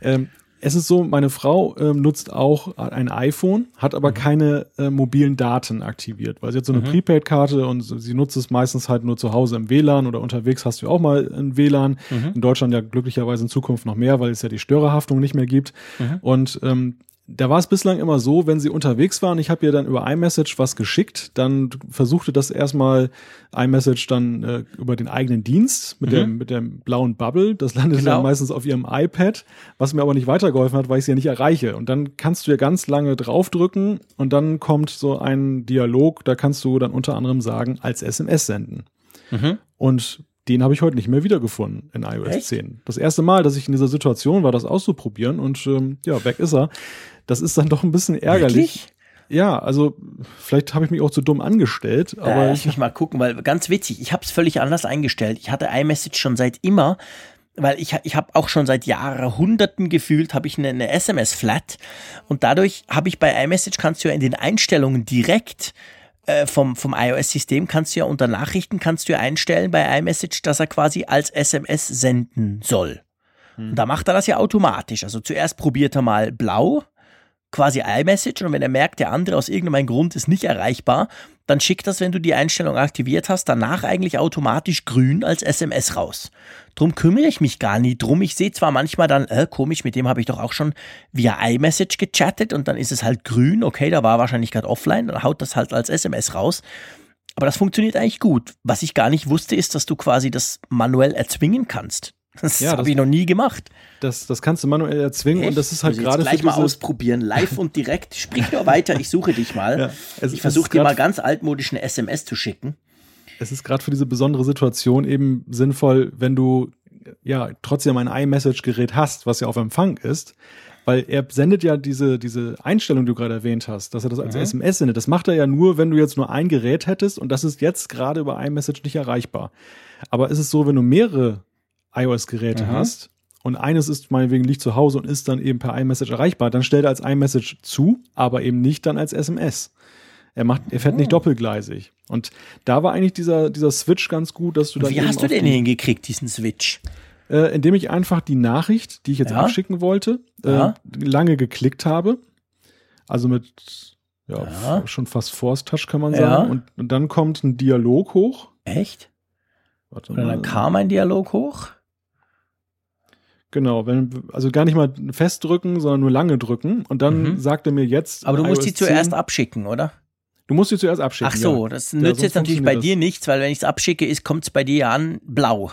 Ähm, es ist so, meine Frau ähm, nutzt auch ein iPhone, hat aber mhm. keine äh, mobilen Daten aktiviert, weil sie hat so eine mhm. Prepaid-Karte und sie nutzt es meistens halt nur zu Hause im WLAN oder unterwegs hast du auch mal ein WLAN. Mhm. In Deutschland ja glücklicherweise in Zukunft noch mehr, weil es ja die Störerhaftung nicht mehr gibt. Mhm. Und ähm, da war es bislang immer so, wenn sie unterwegs waren, ich habe ihr dann über iMessage was geschickt, dann versuchte das erstmal iMessage dann äh, über den eigenen Dienst mit, mhm. dem, mit dem blauen Bubble. Das landete genau. dann meistens auf ihrem iPad, was mir aber nicht weitergeholfen hat, weil ich sie ja nicht erreiche. Und dann kannst du ja ganz lange draufdrücken und dann kommt so ein Dialog, da kannst du dann unter anderem sagen, als SMS senden. Mhm. Und den habe ich heute nicht mehr wiedergefunden in iOS Echt? 10. Das erste Mal, dass ich in dieser Situation war, das auszuprobieren und ähm, ja, weg ist er. Das ist dann doch ein bisschen ärgerlich. Wirklich? Ja, also vielleicht habe ich mich auch zu dumm angestellt, aber
äh, ich mich mal gucken, weil ganz witzig, ich habe es völlig anders eingestellt. Ich hatte iMessage schon seit immer, weil ich ich habe auch schon seit Jahrhunderten gefühlt, habe ich eine, eine SMS Flat und dadurch habe ich bei iMessage kannst du ja in den Einstellungen direkt äh, vom, vom iOS-System kannst du ja unter Nachrichten kannst du ja einstellen bei iMessage, dass er quasi als SMS senden soll. Und da macht er das ja automatisch. Also zuerst probiert er mal blau, quasi iMessage und wenn er merkt, der andere aus irgendeinem Grund ist nicht erreichbar, dann schickt das, wenn du die Einstellung aktiviert hast, danach eigentlich automatisch grün als SMS raus. Drum kümmere ich mich gar nie drum. Ich sehe zwar manchmal dann, äh, komisch, mit dem habe ich doch auch schon via iMessage gechattet und dann ist es halt grün, okay, da war wahrscheinlich gerade offline, dann haut das halt als SMS raus. Aber das funktioniert eigentlich gut. Was ich gar nicht wusste, ist, dass du quasi das manuell erzwingen kannst. Das ja, habe ich noch nie gemacht.
Das, das kannst du manuell erzwingen Echt? und das ist halt gerade
gleich mal ausprobieren, live und direkt. Sprich [LAUGHS] nur weiter, ich suche dich mal. Ja, es, ich versuche dir mal ganz altmodisch eine SMS zu schicken.
Es ist gerade für diese besondere Situation eben sinnvoll, wenn du ja trotzdem ein iMessage-Gerät hast, was ja auf Empfang ist, weil er sendet ja diese, diese Einstellung, die du gerade erwähnt hast, dass er das als mhm. SMS sendet. Das macht er ja nur, wenn du jetzt nur ein Gerät hättest und das ist jetzt gerade über iMessage nicht erreichbar. Aber ist es so, wenn du mehrere iOS-Geräte mhm. hast und eines ist meinetwegen liegt zu Hause und ist dann eben per iMessage erreichbar, dann stellt er als iMessage zu, aber eben nicht dann als SMS. Er macht, er fährt oh. nicht doppelgleisig. Und da war eigentlich dieser, dieser Switch ganz gut, dass du dann.
Wie hast du den hingekriegt, diesen Switch?
Äh, indem ich einfach die Nachricht, die ich jetzt ja. abschicken wollte, äh, ja. lange geklickt habe. Also mit ja, ja. schon fast Force Touch kann man sagen. Und, und, dann kommt ein Dialog hoch.
Echt? Warte Oder dann kam ein Dialog hoch.
Genau, wenn, also gar nicht mal festdrücken, sondern nur lange drücken. Und dann mhm. sagt er mir jetzt.
Aber du musst die zuerst abschicken, oder?
Du musst die zuerst abschicken.
Ach so, ja. das nützt ja, jetzt natürlich bei das. dir nichts, weil wenn ich es abschicke, kommt es bei dir an blau.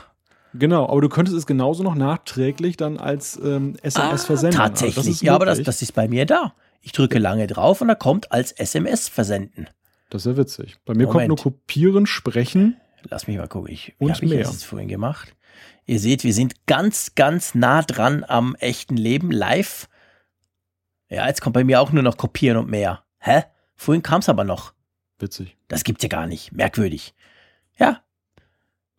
Genau, aber du könntest es genauso noch nachträglich dann als ähm, SMS ah, versenden.
Also tatsächlich, also ja, aber das, das ist bei mir da. Ich drücke lange drauf und da kommt als SMS versenden.
Das ist ja witzig. Bei mir Moment. kommt nur kopieren, sprechen.
Lass mich mal gucken. Ich, wie habe ich das vorhin gemacht? Ihr seht, wir sind ganz, ganz nah dran am echten Leben, live. Ja, jetzt kommt bei mir auch nur noch Kopieren und mehr. Hä? Vorhin kam es aber noch.
Witzig.
Das gibt's ja gar nicht. Merkwürdig. Ja.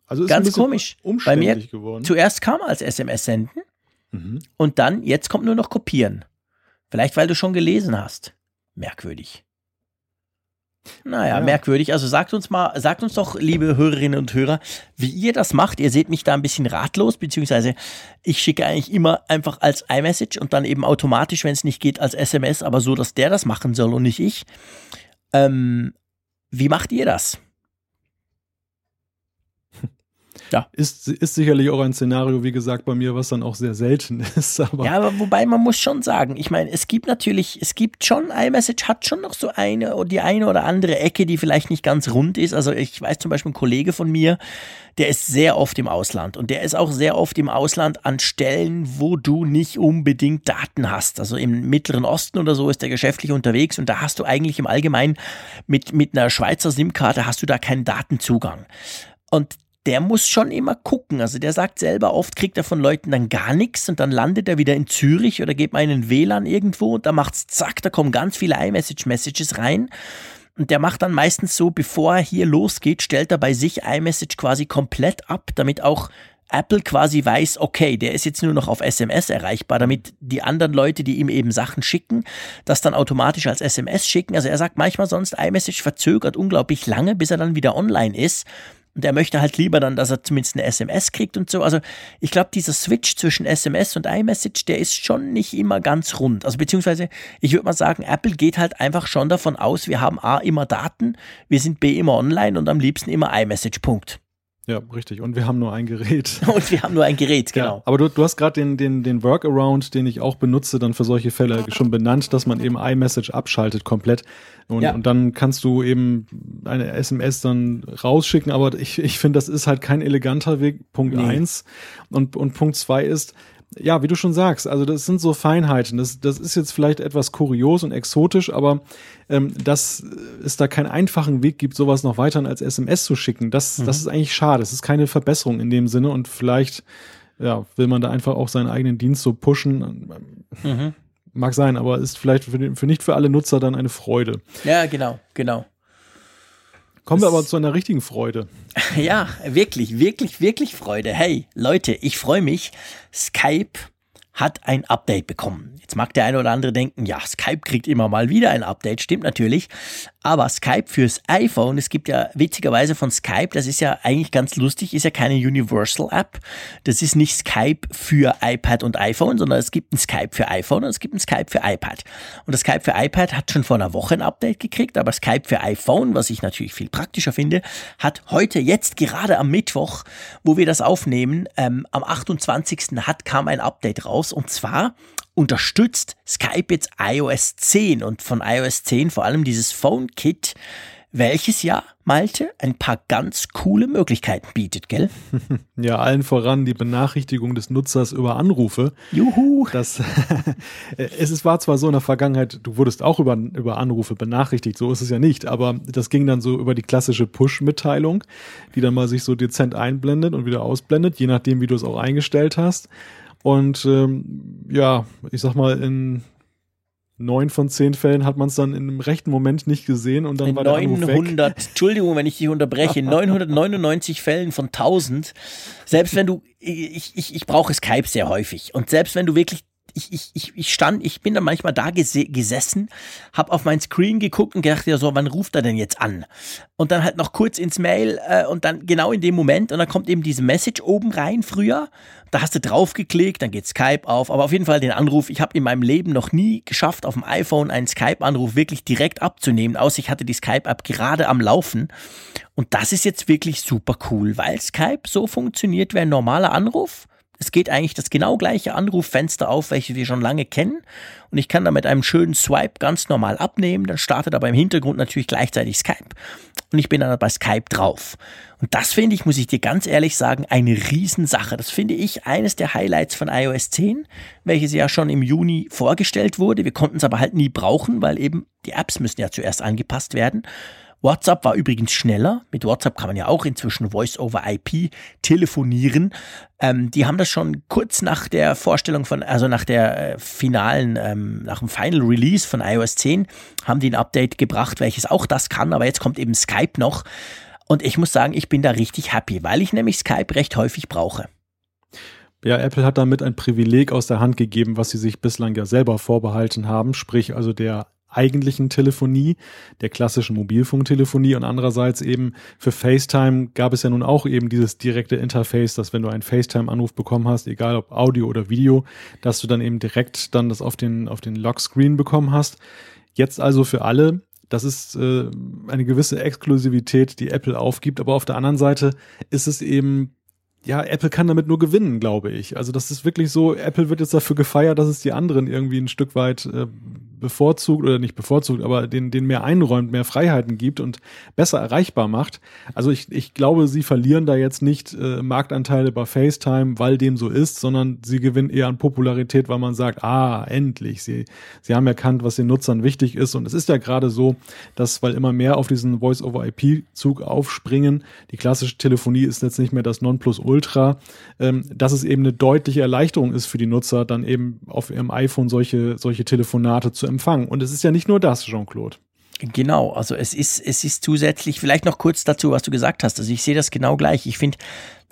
Also ist
ganz komisch.
Bei mir
geworden. zuerst kam als SMS senden mhm. und dann jetzt kommt nur noch kopieren. Vielleicht weil du schon gelesen hast. Merkwürdig. Naja, ja. merkwürdig. Also sagt uns mal, sagt uns doch, liebe Hörerinnen und Hörer, wie ihr das macht. Ihr seht mich da ein bisschen ratlos, beziehungsweise ich schicke eigentlich immer einfach als iMessage und dann eben automatisch, wenn es nicht geht, als SMS, aber so, dass der das machen soll und nicht ich. Ähm, wie macht ihr das?
Ja. Ist, ist sicherlich auch ein Szenario, wie gesagt, bei mir, was dann auch sehr selten [LAUGHS] ist.
Aber ja, aber wobei man muss schon sagen, ich meine, es gibt natürlich, es gibt schon, iMessage hat schon noch so eine oder die eine oder andere Ecke, die vielleicht nicht ganz rund ist. Also ich weiß zum Beispiel ein Kollege von mir, der ist sehr oft im Ausland und der ist auch sehr oft im Ausland an Stellen, wo du nicht unbedingt Daten hast. Also im Mittleren Osten oder so ist der geschäftlich unterwegs und da hast du eigentlich im Allgemeinen mit, mit einer Schweizer SIM-Karte hast du da keinen Datenzugang. Und der muss schon immer gucken. Also der sagt selber, oft kriegt er von Leuten dann gar nichts und dann landet er wieder in Zürich oder geht mal in einen WLAN irgendwo und da macht's zack, da kommen ganz viele iMessage-Messages rein. Und der macht dann meistens so, bevor er hier losgeht, stellt er bei sich iMessage quasi komplett ab, damit auch Apple quasi weiß, okay, der ist jetzt nur noch auf SMS erreichbar, damit die anderen Leute, die ihm eben Sachen schicken, das dann automatisch als SMS schicken. Also er sagt manchmal sonst, iMessage verzögert unglaublich lange, bis er dann wieder online ist. Und er möchte halt lieber dann, dass er zumindest eine SMS kriegt und so. Also ich glaube, dieser Switch zwischen SMS und iMessage, der ist schon nicht immer ganz rund. Also beziehungsweise, ich würde mal sagen, Apple geht halt einfach schon davon aus, wir haben A immer Daten, wir sind B immer online und am liebsten immer iMessage. Punkt.
Ja, richtig. Und wir haben nur ein Gerät. [LAUGHS]
Und wir haben nur ein Gerät, genau.
Ja, aber du, du hast gerade den, den, den Workaround, den ich auch benutze, dann für solche Fälle schon benannt, dass man eben iMessage abschaltet komplett. Und, ja. und dann kannst du eben eine SMS dann rausschicken. Aber ich, ich finde, das ist halt kein eleganter Weg. Punkt nee. eins. Und, und Punkt zwei ist, ja, wie du schon sagst, also das sind so Feinheiten. Das, das ist jetzt vielleicht etwas kurios und exotisch, aber ähm, dass es da keinen einfachen Weg gibt, sowas noch weiter als SMS zu schicken, das, mhm. das ist eigentlich schade. Das ist keine Verbesserung in dem Sinne und vielleicht ja, will man da einfach auch seinen eigenen Dienst so pushen. Mhm. Mag sein, aber ist vielleicht für, für nicht für alle Nutzer dann eine Freude.
Ja, genau, genau.
Kommen wir aber zu einer richtigen Freude. [LAUGHS]
Ja, wirklich, wirklich, wirklich Freude. Hey, Leute, ich freue mich. Skype hat ein Update bekommen. Jetzt mag der eine oder andere denken, ja, Skype kriegt immer mal wieder ein Update, stimmt natürlich. Aber Skype fürs iPhone, es gibt ja witzigerweise von Skype, das ist ja eigentlich ganz lustig, ist ja keine Universal App. Das ist nicht Skype für iPad und iPhone, sondern es gibt ein Skype für iPhone und es gibt ein Skype für iPad. Und das Skype für iPad hat schon vor einer Woche ein Update gekriegt, aber Skype für iPhone, was ich natürlich viel praktischer finde, hat heute, jetzt gerade am Mittwoch, wo wir das aufnehmen, ähm, am 28. hat kam ein Update raus und zwar unterstützt Skype jetzt iOS 10 und von iOS 10 vor allem dieses Phone Kit, welches ja, Malte, ein paar ganz coole Möglichkeiten bietet, gell? [LAUGHS]
Ja, allen voran die Benachrichtigung des Nutzers über Anrufe.
Juhu!
Das, [LAUGHS] es war zwar so in der Vergangenheit, du wurdest auch über, über Anrufe benachrichtigt, so ist es ja nicht, aber das ging dann so über die klassische Push-Mitteilung, die dann mal sich so dezent einblendet und wieder ausblendet, je nachdem, wie du es auch eingestellt hast. Und ähm, ja, ich sag mal, in neun von zehn Fällen hat man es dann in einem rechten Moment nicht gesehen und dann in war
900, Entschuldigung, wenn ich dich unterbreche, in [LAUGHS] 999 Fällen von 1000, selbst wenn du, ich, ich, ich brauche Skype sehr häufig. Und selbst wenn du wirklich ich, ich, ich, ich stand, ich bin dann manchmal da gesessen, habe auf mein Screen geguckt und gedacht, ja so, wann ruft er denn jetzt an? Und dann halt noch kurz ins Mail äh, und dann genau in dem Moment und dann kommt eben diese Message oben rein früher. Da hast du draufgeklickt, dann geht Skype auf, aber auf jeden Fall den Anruf. Ich habe in meinem Leben noch nie geschafft, auf dem iPhone einen Skype-Anruf wirklich direkt abzunehmen, außer ich hatte die Skype-App gerade am Laufen. Und das ist jetzt wirklich super cool, weil Skype so funktioniert wie ein normaler Anruf es geht eigentlich das genau gleiche Anruffenster auf, welches wir schon lange kennen. Und ich kann da mit einem schönen Swipe ganz normal abnehmen. Dann startet aber im Hintergrund natürlich gleichzeitig Skype. Und ich bin dann bei Skype drauf. Und das finde ich, muss ich dir ganz ehrlich sagen, eine Riesensache. Das finde ich eines der Highlights von iOS 10, welches ja schon im Juni vorgestellt wurde. Wir konnten es aber halt nie brauchen, weil eben die Apps müssen ja zuerst angepasst werden. WhatsApp war übrigens schneller. Mit WhatsApp kann man ja auch inzwischen Voice over IP telefonieren. Ähm, die haben das schon kurz nach der Vorstellung von, also nach der äh, finalen, ähm, nach dem Final Release von iOS 10, haben die ein Update gebracht, welches auch das kann. Aber jetzt kommt eben Skype noch. Und ich muss sagen, ich bin da richtig happy, weil ich nämlich Skype recht häufig brauche.
Ja, Apple hat damit ein Privileg aus der Hand gegeben, was sie sich bislang ja selber vorbehalten haben, sprich also der eigentlichen Telefonie, der klassischen Mobilfunktelefonie und andererseits eben für FaceTime gab es ja nun auch eben dieses direkte Interface, dass wenn du einen FaceTime-Anruf bekommen hast, egal ob Audio oder Video, dass du dann eben direkt dann das auf den, auf den Lockscreen bekommen hast. Jetzt also für alle, das ist äh, eine gewisse Exklusivität, die Apple aufgibt, aber auf der anderen Seite ist es eben ja, Apple kann damit nur gewinnen, glaube ich. Also das ist wirklich so, Apple wird jetzt dafür gefeiert, dass es die anderen irgendwie ein Stück weit äh, bevorzugt oder nicht bevorzugt, aber den, den mehr einräumt, mehr Freiheiten gibt und besser erreichbar macht. Also ich, ich glaube, sie verlieren da jetzt nicht äh, Marktanteile bei FaceTime, weil dem so ist, sondern sie gewinnen eher an Popularität, weil man sagt, ah, endlich, sie, sie haben erkannt, was den Nutzern wichtig ist. Und es ist ja gerade so, dass, weil immer mehr auf diesen Voice-over-IP-Zug aufspringen, die klassische Telefonie ist jetzt nicht mehr das Nonplusultra, ähm, dass es eben eine deutliche Erleichterung ist für die Nutzer, dann eben auf ihrem iPhone solche, solche Telefonate zu empfangen. Und es ist ja nicht nur das, Jean-Claude.
Genau, also es ist, es ist zusätzlich, vielleicht noch kurz dazu, was du gesagt hast. Also ich sehe das genau gleich. Ich finde,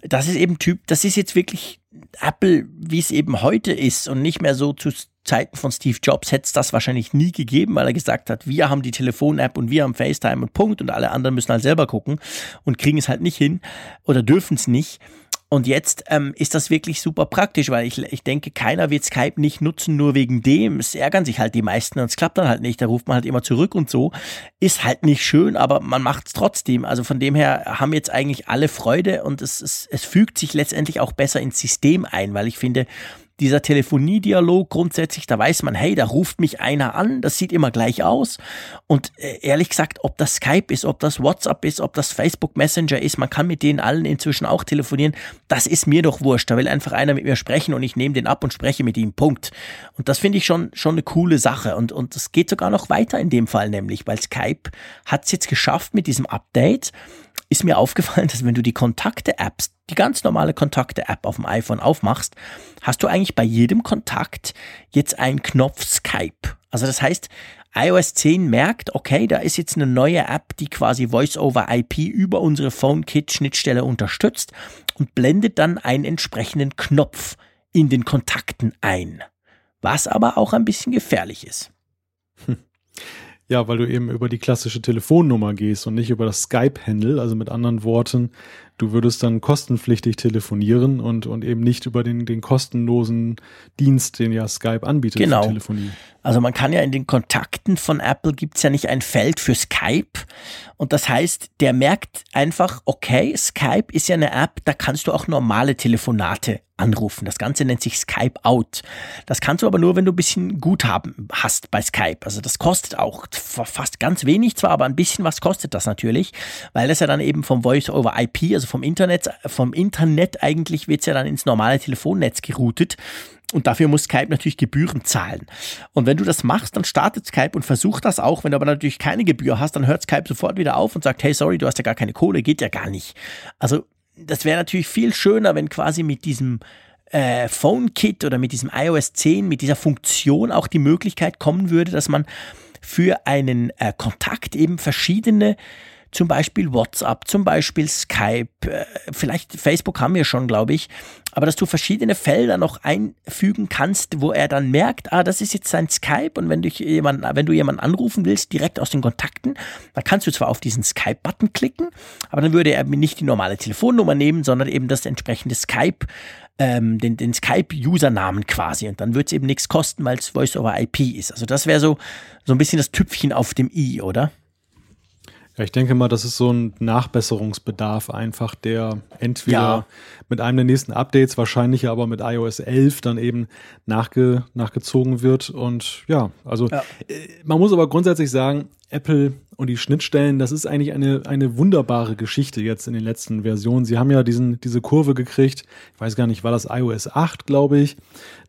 das ist eben Typ, das ist jetzt wirklich Apple, wie es eben heute ist und nicht mehr so zu Zeiten von Steve Jobs hätte es das wahrscheinlich nie gegeben, weil er gesagt hat, wir haben die Telefon-App und wir haben FaceTime und Punkt und alle anderen müssen halt selber gucken und kriegen es halt nicht hin oder dürfen es nicht. Und jetzt ähm, ist das wirklich super praktisch, weil ich, ich denke, keiner wird Skype nicht nutzen, nur wegen dem. Es ärgern sich halt die meisten und es klappt dann halt nicht. Da ruft man halt immer zurück und so. Ist halt nicht schön, aber man macht es trotzdem. Also von dem her haben jetzt eigentlich alle Freude und es, es, es fügt sich letztendlich auch besser ins System ein, weil ich finde, dieser Telefoniedialog grundsätzlich, da weiß man, hey, da ruft mich einer an, das sieht immer gleich aus. Und äh, ehrlich gesagt, ob das Skype ist, ob das WhatsApp ist, ob das Facebook Messenger ist, man kann mit denen allen inzwischen auch telefonieren, das ist mir doch wurscht. Da will einfach einer mit mir sprechen und ich nehme den ab und spreche mit ihm. Punkt. Und das finde ich schon, schon eine coole Sache. Und, und das geht sogar noch weiter in dem Fall nämlich, weil Skype hat es jetzt geschafft mit diesem Update, ist mir aufgefallen, dass wenn du die Kontakte-Apps, die ganz normale Kontakte-App auf dem iPhone aufmachst, hast du eigentlich bei jedem Kontakt jetzt einen Knopf Skype. Also das heißt, iOS 10 merkt, okay, da ist jetzt eine neue App, die quasi Voice-over-IP über unsere PhoneKit-Schnittstelle unterstützt und blendet dann einen entsprechenden Knopf in den Kontakten ein. Was aber auch ein bisschen gefährlich ist.
Hm. [LAUGHS] Ja, weil du eben über die klassische Telefonnummer gehst und nicht über das Skype-Handle. Also mit anderen Worten, du würdest dann kostenpflichtig telefonieren und, und eben nicht über den, den kostenlosen Dienst, den ja Skype anbietet
genau. für Telefonie. Also man kann ja in den Kontakten von Apple gibt's ja nicht ein Feld für Skype. Und das heißt, der merkt einfach, okay, Skype ist ja eine App, da kannst du auch normale Telefonate anrufen. Das Ganze nennt sich Skype Out. Das kannst du aber nur, wenn du ein bisschen Guthaben hast bei Skype. Also das kostet auch fast ganz wenig zwar, aber ein bisschen was kostet das natürlich, weil das ja dann eben vom Voice over IP, also vom Internet, vom Internet eigentlich wird's ja dann ins normale Telefonnetz geroutet. Und dafür muss Skype natürlich Gebühren zahlen. Und wenn du das machst, dann startet Skype und versucht das auch. Wenn du aber natürlich keine Gebühr hast, dann hört Skype sofort wieder auf und sagt, hey, sorry, du hast ja gar keine Kohle, geht ja gar nicht. Also das wäre natürlich viel schöner, wenn quasi mit diesem äh, Phone Kit oder mit diesem iOS 10, mit dieser Funktion auch die Möglichkeit kommen würde, dass man für einen äh, Kontakt eben verschiedene zum Beispiel WhatsApp, zum Beispiel Skype, äh, vielleicht Facebook haben wir schon, glaube ich, aber dass du verschiedene Felder noch einfügen kannst, wo er dann merkt, ah, das ist jetzt sein Skype und wenn du jemanden, wenn du jemanden anrufen willst, direkt aus den Kontakten, dann kannst du zwar auf diesen Skype-Button klicken, aber dann würde er nicht die normale Telefonnummer nehmen, sondern eben das entsprechende Skype ähm, den, den Skype-Usernamen quasi. Und dann wird es eben nichts kosten, weil es Voice-over-IP ist. Also das wäre so, so ein bisschen das Tüpfchen auf dem i, oder?
Ja, ich denke mal, das ist so ein Nachbesserungsbedarf einfach, der entweder ja. Mit einem der nächsten Updates, wahrscheinlich aber mit iOS 11 dann eben nachge, nachgezogen wird. Und ja, also ja. Äh, man muss aber grundsätzlich sagen, Apple und die Schnittstellen, das ist eigentlich eine, eine wunderbare Geschichte jetzt in den letzten Versionen. Sie haben ja diesen, diese Kurve gekriegt, ich weiß gar nicht, war das iOS 8, glaube ich,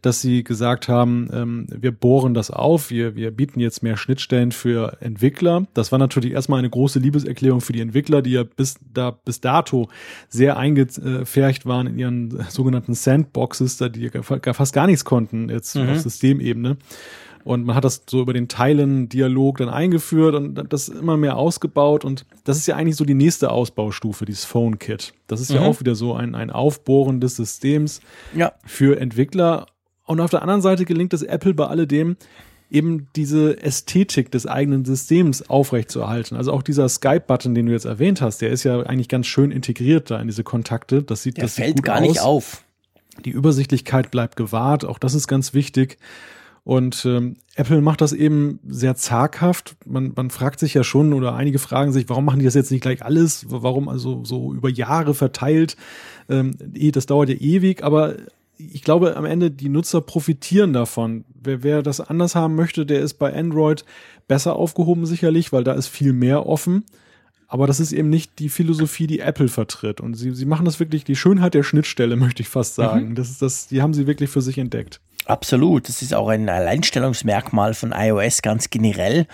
dass sie gesagt haben, ähm, wir bohren das auf, wir, wir bieten jetzt mehr Schnittstellen für Entwickler. Das war natürlich erstmal eine große Liebeserklärung für die Entwickler, die ja bis, da, bis dato sehr eingefärcht waren in ihren sogenannten Sandboxes, da die fast gar nichts konnten jetzt mhm. auf Systemebene. Und man hat das so über den Teilen-Dialog dann eingeführt und das immer mehr ausgebaut. Und das ist ja eigentlich so die nächste Ausbaustufe, dieses Phone-Kit. Das ist mhm. ja auch wieder so ein, ein Aufbohren des Systems ja. für Entwickler. Und auf der anderen Seite gelingt es Apple bei alledem, eben diese Ästhetik des eigenen Systems aufrechtzuerhalten. Also auch dieser Skype-Button, den du jetzt erwähnt hast, der ist ja eigentlich ganz schön integriert da in diese Kontakte. Das sieht,
der
das
fällt
sieht gut
gar
aus.
nicht auf.
Die Übersichtlichkeit bleibt gewahrt. Auch das ist ganz wichtig. Und ähm, Apple macht das eben sehr zaghaft. Man, man fragt sich ja schon, oder einige fragen sich, warum machen die das jetzt nicht gleich alles? Warum also so über Jahre verteilt? Ähm, eh, das dauert ja ewig, aber ich glaube, am Ende die Nutzer profitieren davon. Wer, wer das anders haben möchte, der ist bei Android besser aufgehoben sicherlich, weil da ist viel mehr offen. Aber das ist eben nicht die Philosophie, die Apple vertritt. Und sie, sie machen das wirklich, die Schönheit der Schnittstelle, [LAUGHS] möchte ich fast sagen. Mhm. Das ist das, die haben sie wirklich für sich entdeckt.
Absolut. Das ist auch ein Alleinstellungsmerkmal von iOS ganz generell.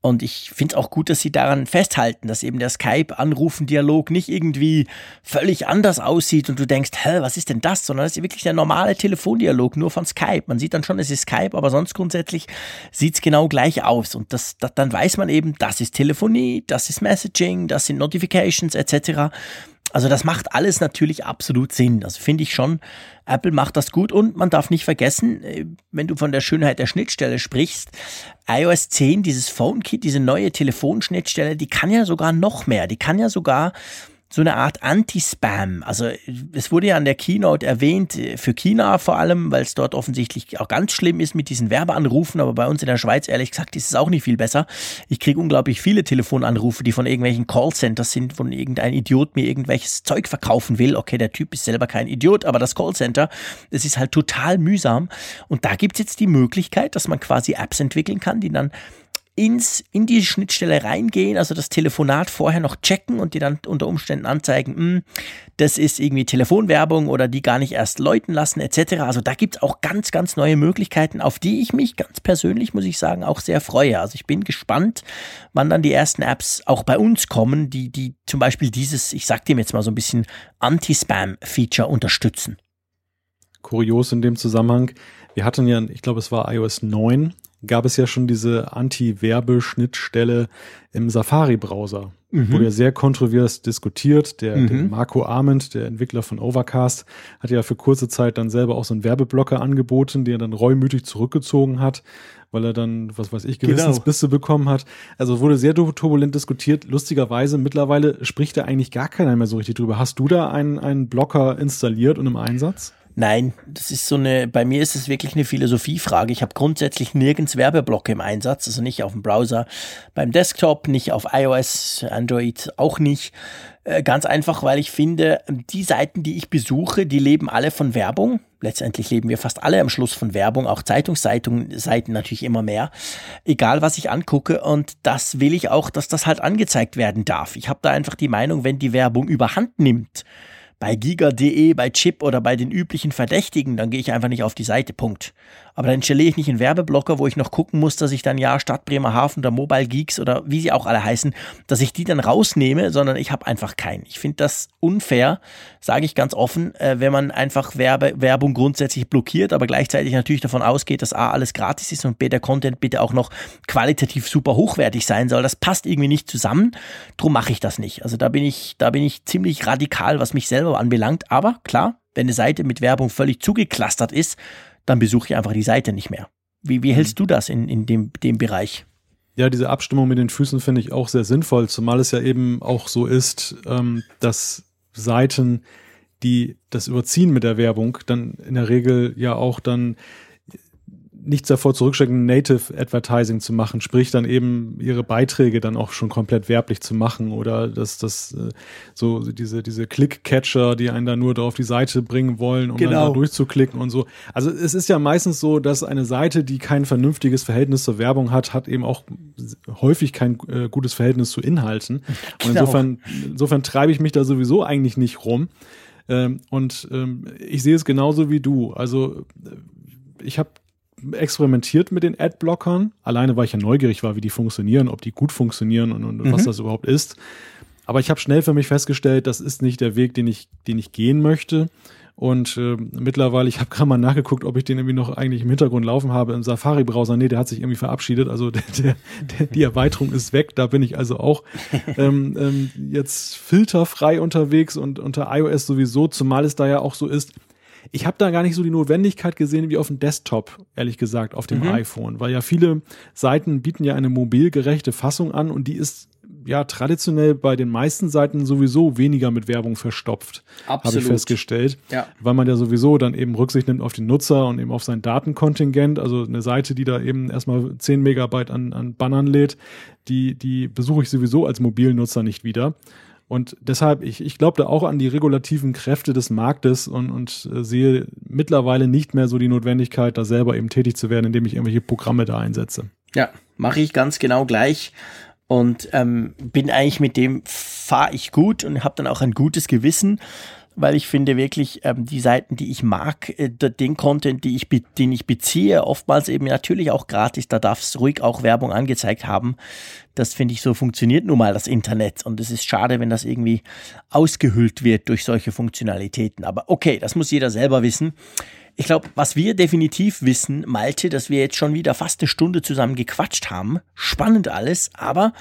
Und ich finde es auch gut, dass sie daran festhalten, dass eben der Skype-Anrufen-Dialog nicht irgendwie völlig anders aussieht und du denkst, hä, was ist denn das? Sondern es ist wirklich der normale Telefondialog, nur von Skype. Man sieht dann schon, es ist Skype, aber sonst grundsätzlich sieht es genau gleich aus. Und das, das, dann weiß man eben, das ist Telefonie, das ist Messaging, das sind Notifications etc. Also das macht alles natürlich absolut Sinn. Also finde ich schon, Apple macht das gut und man darf nicht vergessen, äh, wenn du von der Schönheit der Schnittstelle sprichst, iOS 10, dieses Phone Kit, diese neue Telefonschnittstelle, die kann ja sogar noch mehr. Die kann ja sogar so eine Art Anti-Spam. Also es wurde ja an der Keynote erwähnt, äh, für China vor allem, weil es dort offensichtlich auch ganz schlimm ist mit diesen Werbeanrufen, aber bei uns in der Schweiz, ehrlich gesagt, ist es auch nicht viel besser. Ich kriege unglaublich viele Telefonanrufe, die von irgendwelchen Callcenters sind, von irgendein Idiot mir irgendwelches Zeug verkaufen will. Okay, der Typ ist selber kein Idiot, aber das Callcenter, das ist halt total mühsam. Und da gibt es jetzt die Möglichkeit, dass man quasi Apps entwickeln kann, die dann ins, in die Schnittstelle reingehen, also das Telefonat vorher noch checken und dir dann unter Umständen anzeigen, mh, hm, das ist irgendwie Telefonwerbung oder die gar nicht erst läuten lassen etc. Also da gibt es auch ganz, ganz neue Möglichkeiten, auf die ich mich ganz persönlich, muss ich sagen, auch sehr freue. Also ich bin gespannt, wann dann die ersten Apps auch bei uns kommen, die, die zum Beispiel dieses, ich sag dem jetzt mal so ein bisschen Anti-Spam-Feature unterstützen.
Kurios in dem Zusammenhang, wir hatten ja, ich glaube, es war iOS 9 gab es ja schon diese Anti-Werbeschnittstelle im Safari-Browser. Mhm. Wurde ja sehr kontrovers diskutiert. Der, mhm. der, Marco Arment, der Entwickler von Overcast, hat ja für kurze Zeit dann selber auch so einen Werbeblocker angeboten, den er dann reumütig zurückgezogen hat, weil er dann, was weiß ich, Gewissensbisse genau. bekommen hat. Also wurde sehr turbulent diskutiert. Lustigerweise, mittlerweile spricht da eigentlich gar keiner mehr so richtig drüber. Hast du da einen, einen Blocker installiert und im Einsatz?
Nein, das ist so eine, bei mir ist es wirklich eine Philosophiefrage. Ich habe grundsätzlich nirgends Werbeblocke im Einsatz, also nicht auf dem Browser, beim Desktop, nicht auf iOS, Android auch nicht. Äh, ganz einfach, weil ich finde, die Seiten, die ich besuche, die leben alle von Werbung. Letztendlich leben wir fast alle am Schluss von Werbung, auch Zeitungsseiten Seiten natürlich immer mehr. Egal, was ich angucke. Und das will ich auch, dass das halt angezeigt werden darf. Ich habe da einfach die Meinung, wenn die Werbung überhand nimmt, bei giga.de, bei Chip oder bei den üblichen Verdächtigen, dann gehe ich einfach nicht auf die Seite. Punkt. Aber dann installiere ich nicht einen Werbeblocker, wo ich noch gucken muss, dass ich dann ja Stadt Bremerhaven oder Mobile Geeks oder wie sie auch alle heißen, dass ich die dann rausnehme, sondern ich habe einfach keinen. Ich finde das unfair, sage ich ganz offen, äh, wenn man einfach Werbe, Werbung grundsätzlich blockiert, aber gleichzeitig natürlich davon ausgeht, dass A, alles gratis ist und B, der Content bitte auch noch qualitativ super hochwertig sein soll. Das passt irgendwie nicht zusammen. Drum mache ich das nicht. Also da bin ich, da bin ich ziemlich radikal, was mich selber anbelangt. Aber klar, wenn eine Seite mit Werbung völlig zugeklustert ist, dann besuche ich einfach die Seite nicht mehr. Wie, wie hältst mhm. du das in, in dem, dem Bereich?
Ja, diese Abstimmung mit den Füßen finde ich auch sehr sinnvoll, zumal es ja eben auch so ist, ähm, dass Seiten, die das überziehen mit der Werbung, dann in der Regel ja auch dann nichts davor zurückstecken, Native Advertising zu machen, sprich dann eben ihre Beiträge dann auch schon komplett werblich zu machen oder dass das äh, so diese diese Click-Catcher, die einen da nur da auf die Seite bringen wollen, um genau. dann da durchzuklicken und so. Also es ist ja meistens so, dass eine Seite, die kein vernünftiges Verhältnis zur Werbung hat, hat eben auch häufig kein äh, gutes Verhältnis zu Inhalten. Genau. Und insofern, insofern treibe ich mich da sowieso eigentlich nicht rum. Ähm, und ähm, ich sehe es genauso wie du. Also äh, ich habe experimentiert mit den Adblockern, alleine weil ich ja neugierig war, wie die funktionieren, ob die gut funktionieren und, und mhm. was das überhaupt ist. Aber ich habe schnell für mich festgestellt, das ist nicht der Weg, den ich, den ich gehen möchte. Und äh, mittlerweile, ich habe gerade mal nachgeguckt, ob ich den irgendwie noch eigentlich im Hintergrund laufen habe im Safari-Browser. Nee, der hat sich irgendwie verabschiedet. Also [LAUGHS] der, der, der, die Erweiterung ist weg. Da bin ich also auch [LAUGHS] ähm, ähm, jetzt filterfrei unterwegs und unter iOS sowieso, zumal es da ja auch so ist, ich habe da gar nicht so die Notwendigkeit gesehen wie auf dem Desktop, ehrlich gesagt, auf dem mhm. iPhone, weil ja viele Seiten bieten ja eine mobilgerechte Fassung an und die ist ja traditionell bei den meisten Seiten sowieso weniger mit Werbung verstopft, habe ich festgestellt, ja. weil man ja sowieso dann eben Rücksicht nimmt auf den Nutzer und eben auf sein Datenkontingent, also eine Seite, die da eben erstmal 10 Megabyte an, an Bannern lädt, die, die besuche ich sowieso als Mobilnutzer nicht wieder. Und deshalb, ich, ich glaube da auch an die regulativen Kräfte des Marktes und, und äh, sehe mittlerweile nicht mehr so die Notwendigkeit, da selber eben tätig zu werden, indem ich irgendwelche Programme da einsetze.
Ja, mache ich ganz genau gleich und ähm, bin eigentlich mit dem fahre ich gut und habe dann auch ein gutes Gewissen weil ich finde wirklich ähm, die Seiten, die ich mag, äh, den Content, die ich, den ich beziehe, oftmals eben natürlich auch gratis, da darf es ruhig auch Werbung angezeigt haben. Das finde ich so funktioniert nun mal das Internet und es ist schade, wenn das irgendwie ausgehüllt wird durch solche Funktionalitäten. Aber okay, das muss jeder selber wissen. Ich glaube, was wir definitiv wissen, Malte, dass wir jetzt schon wieder fast eine Stunde zusammen gequatscht haben. Spannend alles, aber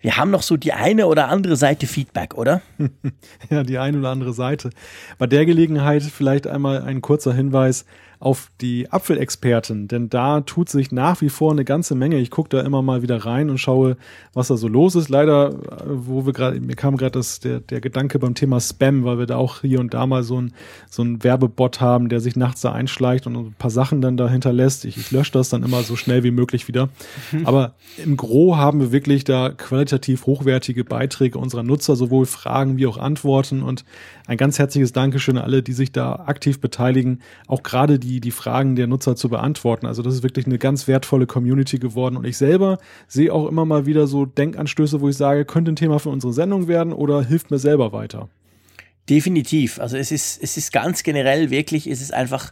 wir haben noch so die eine oder andere Seite Feedback, oder? [LAUGHS]
ja, die eine oder andere Seite. Bei der Gelegenheit vielleicht einmal ein kurzer Hinweis auf die Apfelexperten, denn da tut sich nach wie vor eine ganze Menge. Ich gucke da immer mal wieder rein und schaue, was da so los ist. Leider, äh, wo wir gerade, mir kam gerade der, der Gedanke beim Thema Spam, weil wir da auch hier und da mal so ein, so ein Werbebot haben, der sich nachts da einschleicht und ein paar Sachen dann da hinterlässt. Ich, ich lösche das dann immer so schnell wie möglich wieder. [LAUGHS] Aber im Gro haben wir wirklich da qualitativ hochwertige Beiträge unserer Nutzer, sowohl Fragen wie auch Antworten und ein ganz herzliches Dankeschön an alle, die sich da aktiv beteiligen, auch gerade die, die Fragen der Nutzer zu beantworten. Also das ist wirklich eine ganz wertvolle Community geworden. Und ich selber sehe auch immer mal wieder so Denkanstöße, wo ich sage, könnte ein Thema für unsere Sendung werden oder hilft mir selber weiter.
Definitiv. Also es ist, es ist ganz generell wirklich, es ist einfach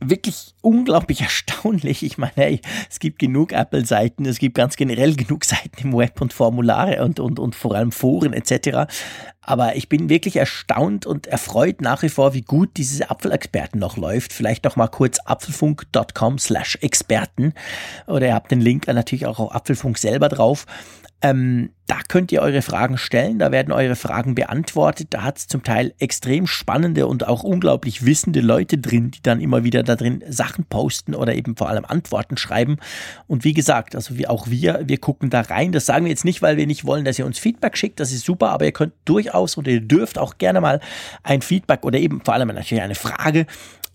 wirklich unglaublich [LAUGHS] erstaunlich. Ich meine, hey, es gibt genug Apple-Seiten, es gibt ganz generell genug Seiten im Web und Formulare und, und, und vor allem Foren etc. Aber ich bin wirklich erstaunt und erfreut nach wie vor, wie gut diese Apfelexperten noch läuft. Vielleicht noch mal kurz apfelfunk.com slash Experten oder ihr habt den Link natürlich auch auf Apfelfunk selber drauf. Ähm, da könnt ihr eure Fragen stellen, da werden eure Fragen beantwortet. Da hat es zum Teil extrem spannende und auch unglaublich wissende Leute drin, die dann immer wieder da drin Sachen posten oder eben vor allem Antworten schreiben. Und wie gesagt, also wie auch wir, wir gucken da rein. Das sagen wir jetzt nicht, weil wir nicht wollen, dass ihr uns Feedback schickt. Das ist super, aber ihr könnt durchaus und ihr dürft auch gerne mal ein Feedback oder eben vor allem natürlich eine Frage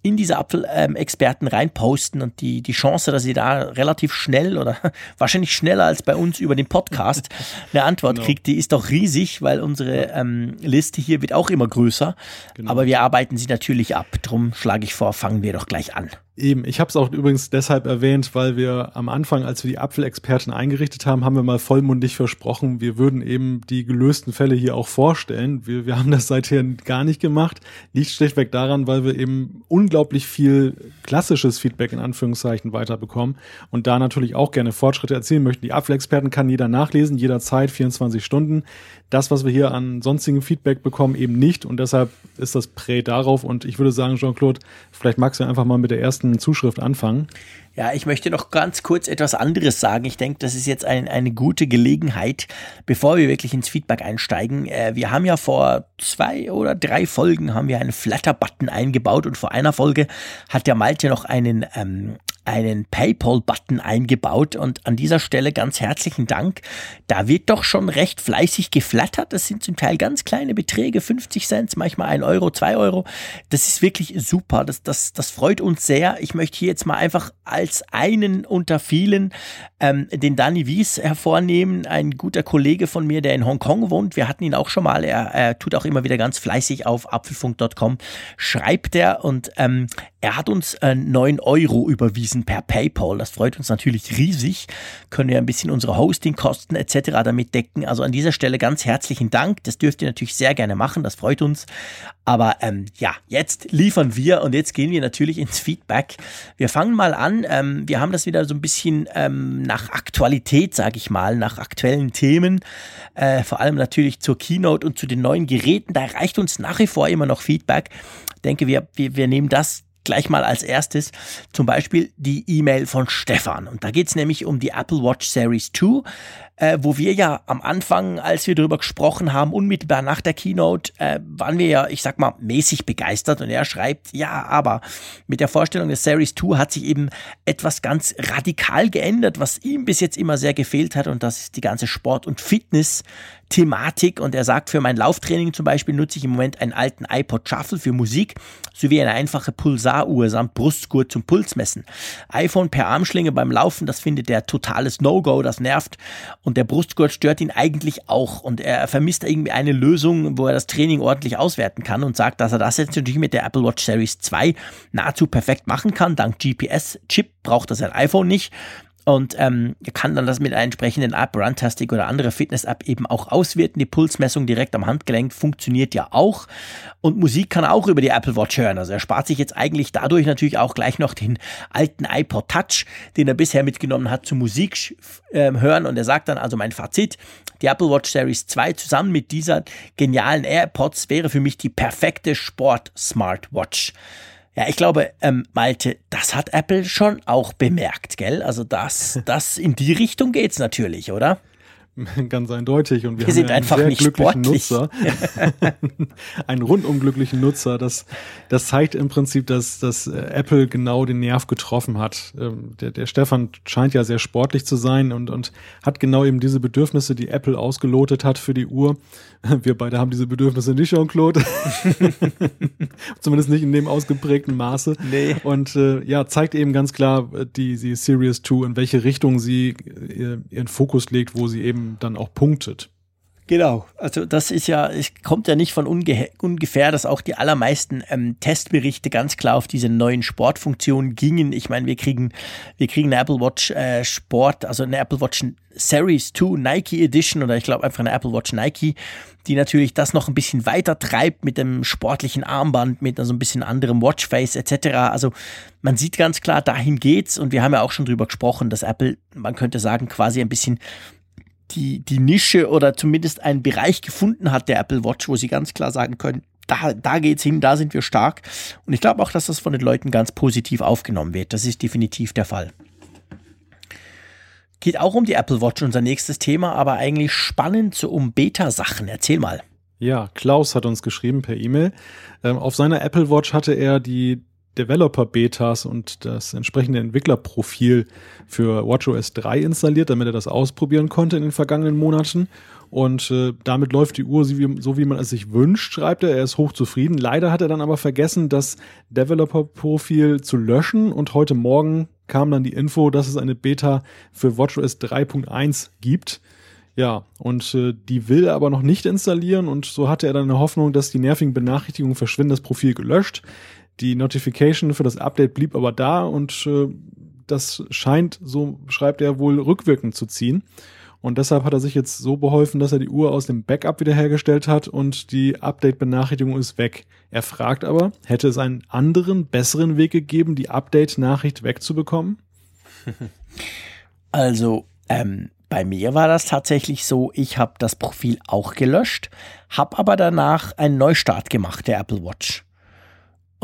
in diese Apfelexperten ähm, reinposten und die, die Chance, dass ihr da relativ schnell oder [LAUGHS] wahrscheinlich schneller als bei uns über den Podcast [LAUGHS] eine Antwort genau. kriegt, die ist doch riesig, weil unsere ähm, Liste hier wird auch immer größer. Genau. Aber wir arbeiten sie natürlich ab. Drum schlage ich vor, fangen wir doch gleich an.
Eben, ich habe es auch übrigens deshalb erwähnt, weil wir am Anfang, als wir die Apfelexperten eingerichtet haben, haben wir mal vollmundig versprochen, wir würden eben die gelösten Fälle hier auch vorstellen. Wir, wir haben das seither gar nicht gemacht. Liegt schlichtweg daran, weil wir eben unglaublich viel klassisches Feedback in Anführungszeichen weiterbekommen und da natürlich auch gerne Fortschritte erzielen möchten. Die Apfelexperten kann jeder nachlesen, jederzeit, 24 Stunden. Das, was wir hier an sonstigem Feedback bekommen, eben nicht und deshalb ist das Prä darauf und ich würde sagen, Jean-Claude, vielleicht magst du einfach mal mit der ersten Zuschrift anfangen.
Ja, ich möchte noch ganz kurz etwas anderes sagen. Ich denke, das ist jetzt ein, eine gute Gelegenheit, bevor wir wirklich ins Feedback einsteigen. Äh, wir haben ja vor zwei oder drei Folgen haben wir einen Flatter-Button eingebaut und vor einer Folge hat der Malte noch einen ähm, einen PayPal-Button eingebaut und an dieser Stelle ganz herzlichen Dank. Da wird doch schon recht fleißig geflattert. Das sind zum Teil ganz kleine Beträge, 50 Cent, manchmal ein Euro, zwei Euro. Das ist wirklich super. Das, das, das freut uns sehr. Ich möchte hier jetzt mal einfach als einen unter vielen ähm, den Danny Wies hervornehmen. Ein guter Kollege von mir, der in Hongkong wohnt. Wir hatten ihn auch schon mal. Er, er tut auch immer wieder ganz fleißig auf apfelfunk.com. Schreibt er und ähm, er hat uns äh, 9 Euro überwiesen per PayPal. Das freut uns natürlich riesig. Können wir ein bisschen unsere Hostingkosten etc. damit decken. Also an dieser Stelle ganz herzlichen Dank. Das dürft ihr natürlich sehr gerne machen. Das freut uns. Aber ähm, ja, jetzt liefern wir und jetzt gehen wir natürlich ins Feedback. Wir fangen mal an. Ähm, wir haben das wieder so ein bisschen ähm, nach Aktualität, sage ich mal, nach aktuellen Themen. Äh, vor allem natürlich zur Keynote und zu den neuen Geräten. Da erreicht uns nach wie vor immer noch Feedback. Ich denke, wir, wir, wir nehmen das gleich mal als erstes zum Beispiel die E-Mail von Stefan. Und da geht es nämlich um die Apple Watch Series 2 äh, wo wir ja am Anfang, als wir darüber gesprochen haben, unmittelbar nach der Keynote, äh, waren wir ja, ich sag mal, mäßig begeistert. Und er schreibt, ja, aber mit der Vorstellung des Series 2 hat sich eben etwas ganz radikal geändert, was ihm bis jetzt immer sehr gefehlt hat. Und das ist die ganze Sport- und Fitness- Thematik und er sagt, für mein Lauftraining zum Beispiel nutze ich im Moment einen alten iPod Shuffle für Musik sowie eine einfache Pulsaruhr samt Brustgurt zum Pulsmessen. iPhone per Armschlinge beim Laufen, das findet er totales No-Go, das nervt und der Brustgurt stört ihn eigentlich auch und er vermisst irgendwie eine Lösung, wo er das Training ordentlich auswerten kann und sagt, dass er das jetzt natürlich mit der Apple Watch Series 2 nahezu perfekt machen kann. Dank GPS-Chip braucht er sein iPhone nicht und ähm, kann dann das mit einer entsprechenden App, Runtastic oder andere Fitness-App eben auch auswerten. Die Pulsmessung direkt am Handgelenk funktioniert ja auch. Und Musik kann er auch über die Apple Watch hören. Also er spart sich jetzt eigentlich dadurch natürlich auch gleich noch den alten iPod Touch, den er bisher mitgenommen hat, zum Musik äh, hören. Und er sagt dann also mein Fazit, die Apple Watch Series 2 zusammen mit dieser genialen AirPods wäre für mich die perfekte Sport-Smartwatch. Ja, ich glaube, ähm, Malte, das hat Apple schon auch bemerkt, gell? Also das, [LAUGHS] das in die Richtung geht's natürlich, oder? [LAUGHS]
Ganz eindeutig. Und
wir, wir sind
ja
einfach nicht sportlich.
Nutzer. [LAUGHS] einen rundum glücklichen Nutzer. Das, das zeigt im Prinzip, dass, dass äh, Apple genau den Nerv getroffen hat. Ähm, der, der Stefan scheint ja sehr sportlich zu sein und, und hat genau eben diese Bedürfnisse, die Apple ausgelotet hat für die Uhr. [LAUGHS] Wir beide haben diese Bedürfnisse nicht, Jean-Claude. Zumindest nicht in dem ausgeprägten Maße.
Nee.
Und äh, ja, zeigt eben ganz klar äh, die, die Series 2, in welche Richtung sie äh, ihren Fokus legt, wo sie eben dann auch punktet.
Genau, also das ist ja, es kommt ja nicht von ungefähr, dass auch die allermeisten ähm, Testberichte ganz klar auf diese neuen Sportfunktionen gingen. Ich meine, wir kriegen, wir kriegen eine Apple Watch äh, Sport, also eine Apple Watch Series 2 Nike Edition oder ich glaube einfach eine Apple Watch Nike, die natürlich das noch ein bisschen weiter treibt mit dem sportlichen Armband, mit so also ein bisschen anderem Watchface etc. Also man sieht ganz klar, dahin geht's und wir haben ja auch schon drüber gesprochen, dass Apple, man könnte sagen, quasi ein bisschen die, die Nische oder zumindest einen Bereich gefunden hat, der Apple Watch, wo sie ganz klar sagen können, da, da geht's hin, da sind wir stark. Und ich glaube auch, dass das von den Leuten ganz positiv aufgenommen wird. Das ist definitiv der Fall. Geht auch um die Apple Watch, unser nächstes Thema, aber eigentlich spannend so um Beta-Sachen. Erzähl mal.
Ja, Klaus hat uns geschrieben per E-Mail. Ähm, auf seiner Apple Watch hatte er die Developer-Betas und das entsprechende Entwicklerprofil für WatchOS 3 installiert, damit er das ausprobieren konnte in den vergangenen Monaten. Und äh, damit läuft die Uhr so wie, so wie man es sich wünscht, schreibt er. Er ist hochzufrieden. Leider hat er dann aber vergessen, das Developer-Profil zu löschen. Und heute Morgen kam dann die Info, dass es eine Beta für WatchOS 3.1 gibt. Ja, und äh, die will er aber noch nicht installieren und so hatte er dann eine Hoffnung, dass die nervigen Benachrichtigungen verschwinden, das Profil gelöscht. Die Notification für das Update blieb aber da und äh, das scheint, so schreibt er, wohl rückwirkend zu ziehen. Und deshalb hat er sich jetzt so beholfen, dass er die Uhr aus dem Backup wiederhergestellt hat und die Update-Benachrichtigung ist weg. Er fragt aber, hätte es einen anderen, besseren Weg gegeben, die Update-Nachricht wegzubekommen? [LAUGHS]
Also, ähm, bei mir war das tatsächlich so, ich habe das Profil auch gelöscht, habe aber danach einen Neustart gemacht der Apple Watch.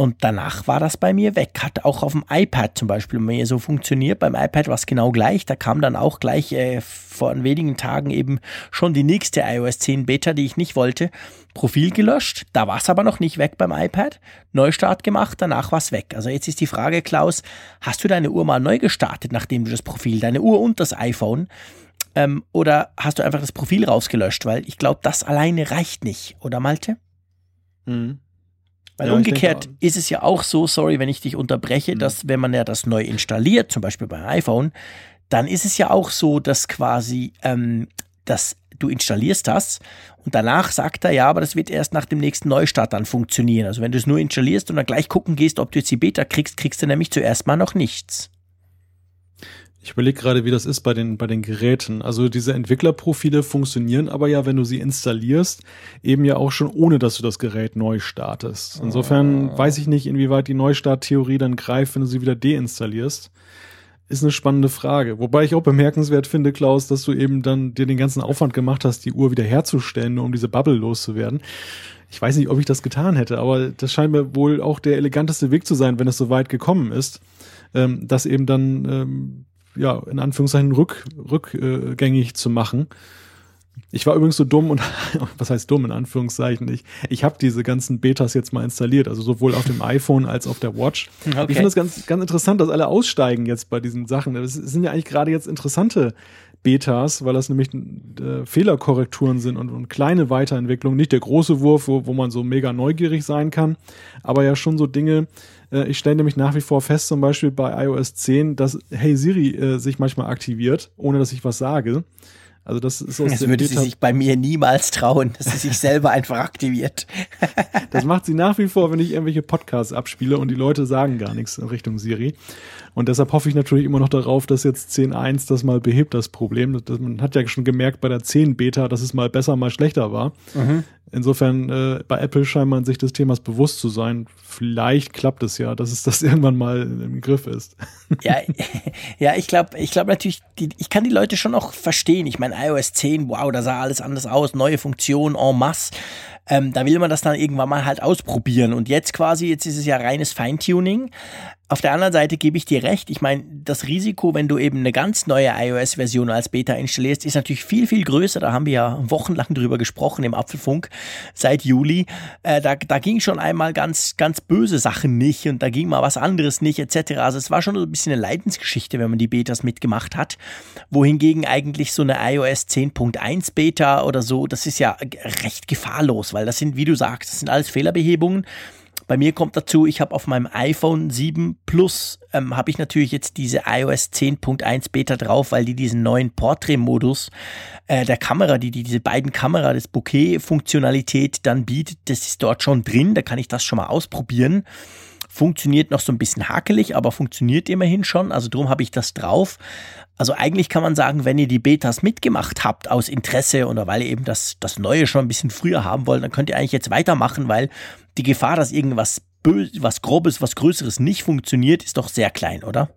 Und danach war das bei mir weg. Hat auch auf dem iPad zum Beispiel bei mir so funktioniert. Beim iPad war es genau gleich. Da kam dann auch gleich äh, vor wenigen Tagen eben schon die nächste iOS 10 Beta, die ich nicht wollte. Profil gelöscht. Da war es aber noch nicht weg beim iPad. Neustart gemacht. Danach war es weg. Also jetzt ist die Frage, Klaus, hast du deine Uhr mal neu gestartet, nachdem du das Profil, deine Uhr und das iPhone ähm, oder hast du einfach das Profil rausgelöscht? Weil ich glaube, das alleine reicht nicht, oder Malte? Mhm. Weil ja, umgekehrt ist es ja auch so, sorry, wenn ich dich unterbreche, mhm. dass wenn man ja das neu installiert, zum Beispiel beim iPhone, dann ist es ja auch so, dass quasi, ähm, dass du installierst das und danach sagt er, ja, aber das wird erst nach dem nächsten Neustart dann funktionieren. Also wenn du es nur installierst und dann gleich gucken gehst, ob du jetzt die Beta kriegst, kriegst du nämlich zuerst mal noch nichts.
Ich überlege gerade, wie das ist bei den, bei den Geräten. Also diese Entwicklerprofile funktionieren aber ja, wenn du sie installierst, eben ja auch schon ohne, dass du das Gerät neu startest. Insofern oh. weiß ich nicht, inwieweit die Neustarttheorie dann greift, wenn du sie wieder deinstallierst. Ist eine spannende Frage. Wobei ich auch bemerkenswert finde, Klaus, dass du eben dann dir den ganzen Aufwand gemacht hast, die Uhr wieder herzustellen, nur um diese Bubble loszuwerden. Ich weiß nicht, ob ich das getan hätte, aber das scheint mir wohl auch der eleganteste Weg zu sein, wenn es so weit gekommen ist, ähm, dass eben dann ähm, ja, in Anführungszeichen rück, rückgängig zu machen. Ich war übrigens so dumm und [LAUGHS] was heißt dumm in Anführungszeichen? Ich, ich habe diese ganzen Betas jetzt mal installiert, also sowohl auf dem iPhone als auf der Watch. Okay. Ich finde es ganz, ganz interessant, dass alle aussteigen jetzt bei diesen Sachen. Es sind ja eigentlich gerade jetzt interessante Betas, weil das nämlich äh, Fehlerkorrekturen sind und, und, kleine Weiterentwicklungen. Nicht der große Wurf, wo, wo man so mega neugierig sein kann, aber ja schon so Dinge. Äh, ich stelle nämlich nach wie vor fest, zum Beispiel bei iOS 10, dass Hey Siri äh, sich manchmal aktiviert, ohne dass ich was sage. Also das ist
aus Das würde sie sich bei mir niemals trauen, dass sie sich selber einfach aktiviert.
das macht sie nach wie vor, wenn ich irgendwelche Podcasts abspiele und die Leute sagen gar nichts in Richtung Siri. Und deshalb hoffe ich natürlich immer noch darauf, dass jetzt 10.1 das mal behebt, das Problem. Das, man hat ja schon gemerkt bei der 10 Beta, dass es mal besser, mal schlechter war. Mhm. Insofern äh, bei Apple scheint man sich des Themas bewusst zu sein. Vielleicht klappt es ja, dass es das [LAUGHS] irgendwann mal im Griff ist. [LAUGHS]
Ja, ja ich glaube ich glaube natürlich, die, ich kann die Leute schon auch verstehen. Ich meine, iOS 10, wow, da sah alles anders aus, neue Funktionen en masse. Ähm, da will man das dann irgendwann mal halt ausprobieren. Und jetzt quasi, jetzt ist es ja reines Feintuning. Auf der anderen Seite gebe ich dir recht. Ich meine, das Risiko, wenn du eben eine ganz neue iOS-Version als Beta installierst, ist natürlich viel, viel größer. Da haben wir ja wochenlang drüber gesprochen im Apfelfunk seit Juli. Äh, da, da ging schon einmal ganz, ganz böse Sachen nicht und da ging mal was anderes nicht etc. Also es war schon ein bisschen eine Leidensgeschichte, wenn man die Betas mitgemacht hat. Wohingegen eigentlich so eine iOS 10.1 Beta oder so, das ist ja recht gefahrlos, weil das sind, wie du sagst, das sind alles Fehlerbehebungen. Bei mir kommt dazu, ich habe auf meinem iPhone 7 Plus ähm, habe ich natürlich jetzt diese iOS 10.1 Beta drauf, weil die diesen neuen Portrait-Modus äh, der Kamera, die, die diese beiden Kamera, das Bokeh-Funktionalität dann bietet, das ist dort schon drin. Da kann ich das schon mal ausprobieren. Funktioniert noch so ein bisschen hakelig, aber funktioniert immerhin schon. Also darum habe ich das drauf. Also eigentlich kann man sagen, wenn ihr die Betas mitgemacht habt aus Interesse oder weil ihr eben das, das Neue schon ein bisschen früher haben wollt, dann könnt ihr eigentlich jetzt weitermachen, weil die Gefahr, dass irgendwas Bös was Grobes, was Größeres nicht funktioniert, ist doch sehr klein, oder?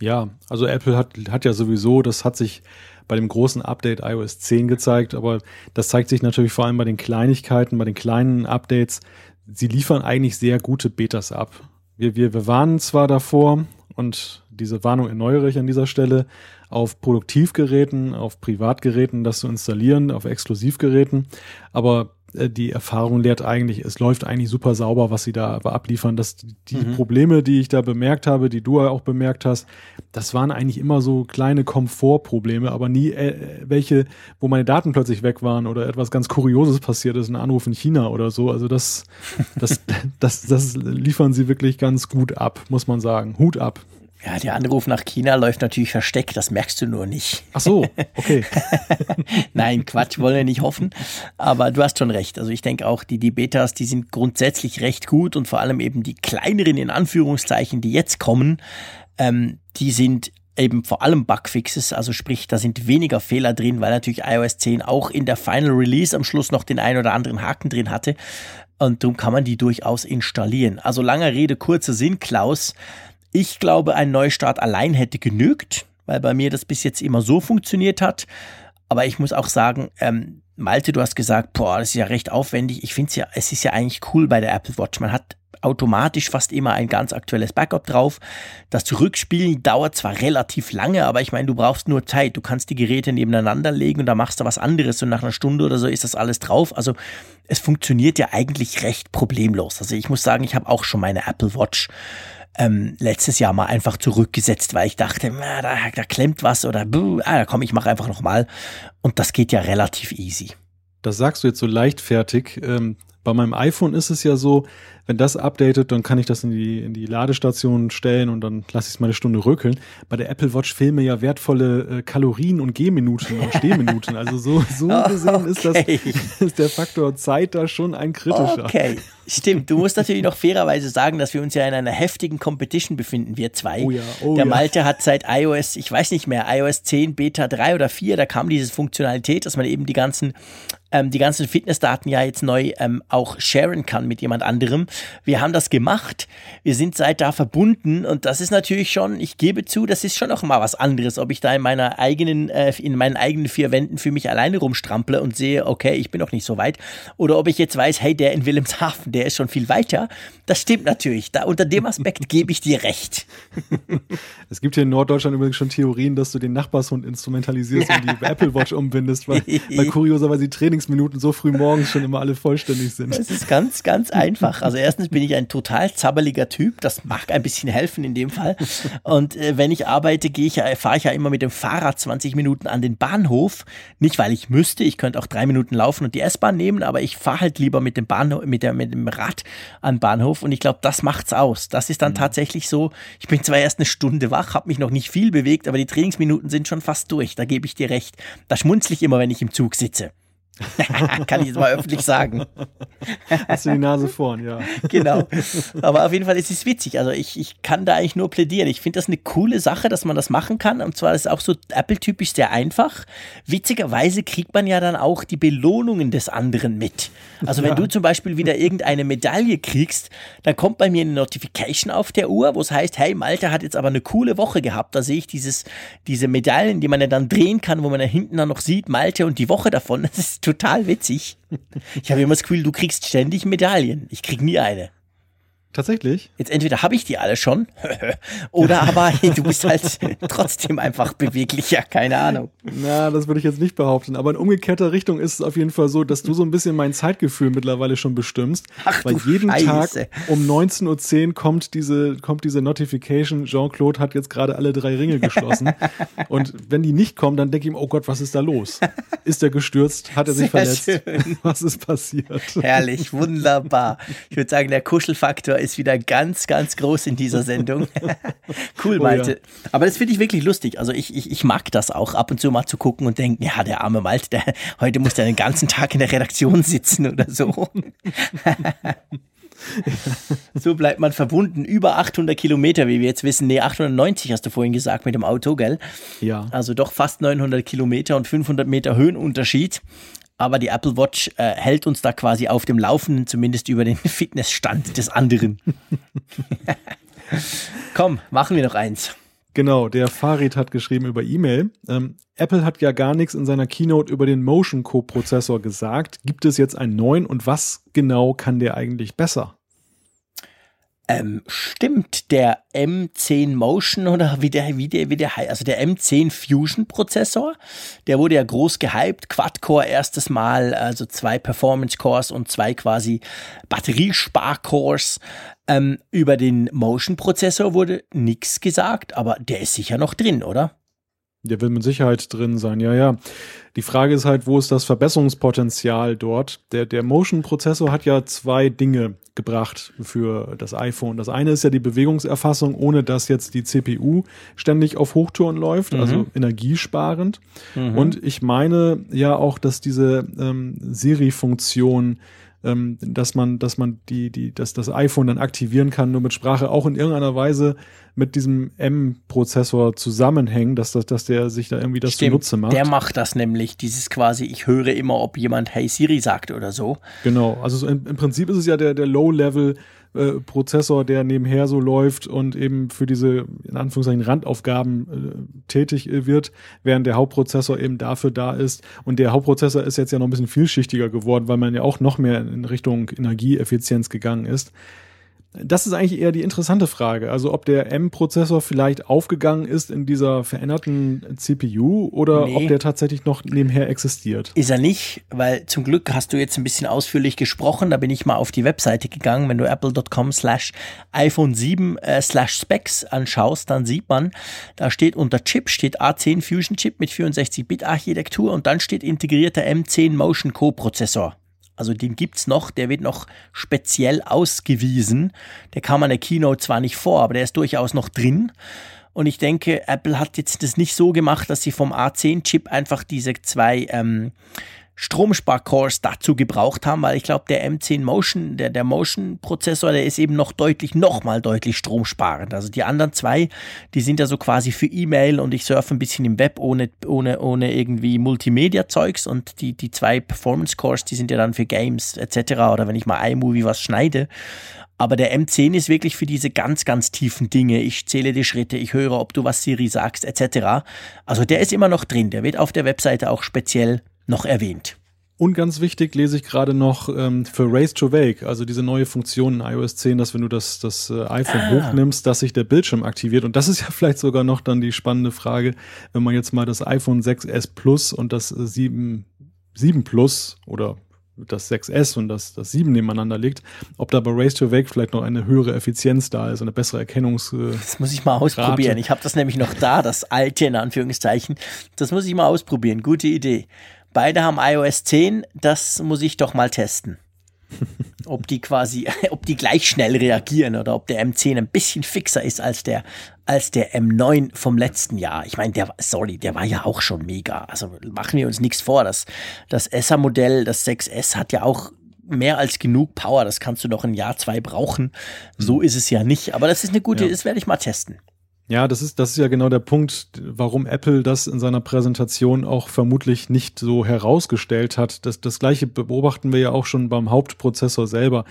Ja, also Apple hat, hat ja sowieso, das hat sich bei dem großen Update iOS 10 gezeigt, aber das zeigt sich natürlich vor allem bei den Kleinigkeiten, bei den kleinen Updates. Sie liefern eigentlich sehr gute Betas ab. Wir, wir, wir warnen zwar davor, und diese Warnung erneuere ich an dieser Stelle, auf Produktivgeräten, auf Privatgeräten das zu installieren, auf Exklusivgeräten. Aber die Erfahrung lehrt eigentlich, es läuft eigentlich super sauber, was sie da aber abliefern. Dass die mhm. Probleme, die ich da bemerkt habe, die du auch bemerkt hast, das waren eigentlich immer so kleine Komfortprobleme, aber nie äh, welche, wo meine Daten plötzlich weg waren oder etwas ganz Kurioses passiert ist, ein Anruf in China oder so. Also das, das, [LAUGHS] das, das liefern sie wirklich ganz gut ab, muss man sagen. Hut ab.
Ja, der Anruf nach China läuft natürlich versteckt, das merkst du nur nicht.
Ach so, okay. [LAUGHS]
Nein, Quatsch, wollen wir nicht hoffen. Aber du hast schon recht. Also ich denke auch, die, die Betas, die sind grundsätzlich recht gut und vor allem eben die kleineren in Anführungszeichen, die jetzt kommen, ähm, die sind eben vor allem Bugfixes, also sprich, da sind weniger Fehler drin, weil natürlich iOS 10 auch in der Final Release am Schluss noch den ein oder anderen Haken drin hatte. Und darum kann man die durchaus installieren. Also langer Rede, kurzer Sinn, Klaus. Ich glaube, ein Neustart allein hätte genügt, weil bei mir das bis jetzt immer so funktioniert hat. Aber ich muss auch sagen, ähm, Malte, du hast gesagt, boah, das ist ja recht aufwendig. Ich finde es ja, es ist ja eigentlich cool bei der Apple Watch. Man hat automatisch fast immer ein ganz aktuelles Backup drauf. Das Zurückspielen dauert zwar relativ lange, aber ich meine, du brauchst nur Zeit. Du kannst die Geräte nebeneinander legen und da machst du was anderes und nach einer Stunde oder so ist das alles drauf. Also es funktioniert ja eigentlich recht problemlos. Also ich muss sagen, ich habe auch schon meine Apple Watch ähm, letztes Jahr mal einfach zurückgesetzt, weil ich dachte, na, da, da klemmt was oder buh, ah, komm, ich mache einfach nochmal. Und das geht ja relativ easy.
Das sagst du jetzt so leichtfertig. Ähm, bei meinem iPhone ist es ja so, wenn das updatet, dann kann ich das in die, in die Ladestation stellen und dann lasse ich es mal eine Stunde rückeln. Bei der Apple Watch mir ja wertvolle äh, Kalorien und Gehminuten und [LAUGHS] Stehminuten. Also so, so oh, gesehen ist das [LAUGHS] ist der Faktor Zeit da schon ein kritischer.
Okay, stimmt. Du musst natürlich noch fairerweise sagen, dass wir uns ja in einer heftigen Competition befinden, wir zwei. Oh ja, oh der Malte ja. hat seit iOS, ich weiß nicht mehr, iOS 10 Beta 3 oder 4, da kam diese Funktionalität, dass man eben die ganzen ähm, die ganzen Fitnessdaten ja jetzt neu ähm, auch sharen kann mit jemand anderem. Wir haben das gemacht. Wir sind seit da verbunden und das ist natürlich schon, ich gebe zu, das ist schon noch mal was anderes, ob ich da in meiner eigenen, äh, in meinen eigenen vier Wänden für mich alleine rumstrample und sehe, okay, ich bin noch nicht so weit. Oder ob ich jetzt weiß, hey, der in Wilhelmshaven, der ist schon viel weiter. Das stimmt natürlich. Da, unter dem Aspekt [LAUGHS] gebe ich dir recht. [LAUGHS]
Es gibt hier in Norddeutschland übrigens schon Theorien, dass du den Nachbarshund instrumentalisierst und die [LAUGHS] Apple Watch umbindest, weil, weil kurioserweise die Trainingsminuten so früh morgens schon immer alle vollständig sind.
Es ist ganz, ganz einfach. Also erstens bin ich ein total zabbeliger Typ. Das mag ein bisschen helfen in dem Fall. Und äh, wenn ich arbeite, gehe ich ja, fahre ich ja immer mit dem Fahrrad 20 Minuten an den Bahnhof. Nicht, weil ich müsste. Ich könnte auch drei Minuten laufen und die S-Bahn nehmen, aber ich fahre halt lieber mit dem Bahnhof, mit, der, mit dem Rad an den Bahnhof. Und ich glaube, das macht's aus. Das ist dann mhm. tatsächlich so. Ich bin zwar erst eine Stunde wach, habe mich noch nicht viel bewegt, aber die Trainingsminuten sind schon fast durch. Da gebe ich dir recht. Da schmunzle ich immer, wenn ich im Zug sitze. [LAUGHS] Kann ich jetzt mal öffentlich sagen.
Hast du die Nase vorn, ja. [LAUGHS]
genau. Aber auf jeden Fall ist es witzig. Also ich, ich kann da eigentlich nur plädieren. Ich finde das eine coole Sache, dass man das machen kann. Und zwar ist es auch so Apple-typisch sehr einfach. Witzigerweise kriegt man ja dann auch die Belohnungen des anderen mit. Also wenn ja. du zum Beispiel wieder irgendeine Medaille kriegst, dann kommt bei mir eine Notification auf der Uhr, wo es heißt, hey, Malte hat jetzt aber eine coole Woche gehabt. Da sehe ich dieses, diese Medaillen, die man ja dann drehen kann, wo man da hinten dann noch sieht, Malte und die Woche davon. Das ist total witzig. Ich habe immer das Gefühl, du kriegst ständig Medaillen. Ich krieg nie eine.
Tatsächlich?
Jetzt entweder habe ich die alle schon [LAUGHS] oder aber du bist halt [LAUGHS] trotzdem einfach beweglicher, keine Ahnung.
Na, das würde ich jetzt nicht behaupten. Aber in umgekehrter Richtung ist es auf jeden Fall so, dass du so ein bisschen mein Zeitgefühl mittlerweile schon bestimmst.
Ach,
weil jeden
Scheiße.
Tag um 19.10 Uhr kommt diese, kommt diese Notification, Jean-Claude hat jetzt gerade alle drei Ringe geschlossen. [LAUGHS] Und wenn die nicht kommen, dann denke ich ihm, oh Gott, was ist da los? Ist er gestürzt? Hat er sich
Sehr
verletzt?
schön.
Was ist passiert?
Herrlich, wunderbar. Ich würde sagen, der Kuschelfaktor ist wieder ganz, ganz groß in dieser Sendung. [LAUGHS] cool,
Oh
Malte.
ja.
Aber das finde ich wirklich lustig. Also ich, ich, ich mag das auch, ab und zu mal zu gucken und denken, ja, der arme Malte, der, heute muss der den ganzen Tag in der Redaktion sitzen oder so. [LAUGHS] so bleibt man verbunden. Über 800 Kilometer, wie wir jetzt wissen. Nee, 890 hast du vorhin gesagt mit dem Auto, gell?
Ja.
Also doch fast 900 Kilometer und 500 Meter Höhenunterschied. Aber die Apple Watch äh, hält uns da quasi auf dem Laufenden, zumindest über den [LAUGHS] Fitnessstand des anderen. [LAUGHS] Komm, machen wir noch eins.
Genau, der Farid hat geschrieben über E-Mail. Ähm, Apple hat ja gar nichts in seiner Keynote über den Motion Co-Prozessor gesagt. Gibt es jetzt einen neuen und was genau kann der eigentlich besser?
Ähm, stimmt, der M10 Motion oder wie der, wie der, wie der also der M10 Fusion Prozessor, der wurde ja groß gehypt, Quad-Core erstes Mal, also zwei Performance-Cores und zwei quasi Batteriespar-Cores. Ähm, über den Motion-Prozessor wurde nichts gesagt, aber der ist sicher noch drin, oder?
Der will mit Sicherheit drin sein, ja, ja. Die Frage ist halt, wo ist das Verbesserungspotenzial dort? Der, der Motion-Prozessor hat ja zwei Dinge gebracht für das iPhone. Das eine ist ja die Bewegungserfassung, ohne dass jetzt die CPU ständig auf Hochtouren läuft, also energiesparend. Und ich meine ja auch, dass diese ähm, Siri-Funktion ähm, dass man, dass man die, die, dass das iPhone dann aktivieren kann, nur mit Sprache auch in irgendeiner Weise mit diesem M-Prozessor zusammenhängen, dass, das, dass der sich da irgendwie das zunutze macht.
Der macht das nämlich, dieses quasi, ich höre immer, ob jemand Hey Siri sagt oder so.
Genau, also so im, im Prinzip ist es ja der, der Low-Level äh, Prozessor, der nebenher so läuft und eben für diese in Anführungszeichen Randaufgaben äh, tätig äh, wird, während der Hauptprozessor eben dafür da ist. Und der Hauptprozessor ist jetzt ja noch ein bisschen vielschichtiger geworden, weil man ja auch noch mehr in Richtung Energieeffizienz gegangen ist. Das ist eigentlich eher die interessante Frage. Also ob der M-Prozessor vielleicht aufgegangen ist in dieser veränderten CPU oder
Nee.
ob der tatsächlich noch nebenher existiert.
Ist er nicht, weil zum Glück hast du jetzt ein bisschen ausführlich gesprochen. Da bin ich mal auf die Webseite gegangen. Wenn du apple.com slash iPhone 7 äh, slash Specs anschaust, dann sieht man, da steht unter Chip, steht A10 Fusion Chip mit 64-Bit-Architektur und dann steht integrierter M10 Motion Co-Prozessor. Also den gibt's noch, der wird noch speziell ausgewiesen. Der kam an der Keynote zwar nicht vor, aber der ist durchaus noch drin. Und ich denke, Apple hat jetzt das nicht so gemacht, dass sie vom A10-Chip einfach diese zwei ähm, Stromspar-Cores dazu gebraucht haben, weil ich glaube, der M10 Motion, der, der Motion-Prozessor, der ist eben noch deutlich, noch mal deutlich stromsparend. Also die anderen zwei, die sind ja so quasi für E-Mail und ich surfe ein bisschen im Web ohne, ohne, ohne irgendwie Multimedia-Zeugs und die, die zwei Performance-Cores, die sind ja dann für Games etc. oder wenn ich mal iMovie was schneide. Aber der M10 ist wirklich für diese ganz, ganz tiefen Dinge. Ich zähle die Schritte, ich höre, ob du was Siri sagst, etc. Also der ist immer noch drin. Der wird auf der Webseite auch speziell noch erwähnt.
Und ganz wichtig lese ich gerade noch ähm, für Race to Wake, also diese neue Funktion in iOS 10, dass wenn du das, das äh, iPhone
Ah.
hochnimmst, dass sich der Bildschirm aktiviert. Und das ist ja [LAUGHS] vielleicht sogar noch dann die spannende Frage, wenn man jetzt mal das iPhone 6S Plus und das äh, 7, 7 Plus oder das 6S und das, das 7 nebeneinander legt, ob da bei Race to Wake vielleicht noch eine höhere Effizienz da ist, eine bessere Erkennungs... Äh,
Das muss ich mal ausprobieren.
Rate.
Ich habe das nämlich noch da, das alte in Anführungszeichen. Das muss ich mal ausprobieren. Gute Idee. Beide haben iOS 10. Das muss ich doch mal testen. [LAUGHS] Ob die quasi, [LAUGHS] ob die gleich schnell reagieren oder ob der M10 ein bisschen fixer ist als der, als der M9 vom letzten Jahr. Ich meine, der, sorry, der war ja auch schon mega. Also machen wir uns nichts vor. Das, das ESSA-Modell, das 6S hat ja auch mehr als genug Power. Das kannst du noch ein Jahr, zwei brauchen. So ist es ja nicht. Aber das ist eine gute,
Ja.
das werde ich mal testen.
Ja, das ist, das ist ja genau der Punkt, warum Apple das in seiner Präsentation auch vermutlich nicht so herausgestellt hat. Das, das gleiche beobachten wir ja auch schon beim Hauptprozessor selber.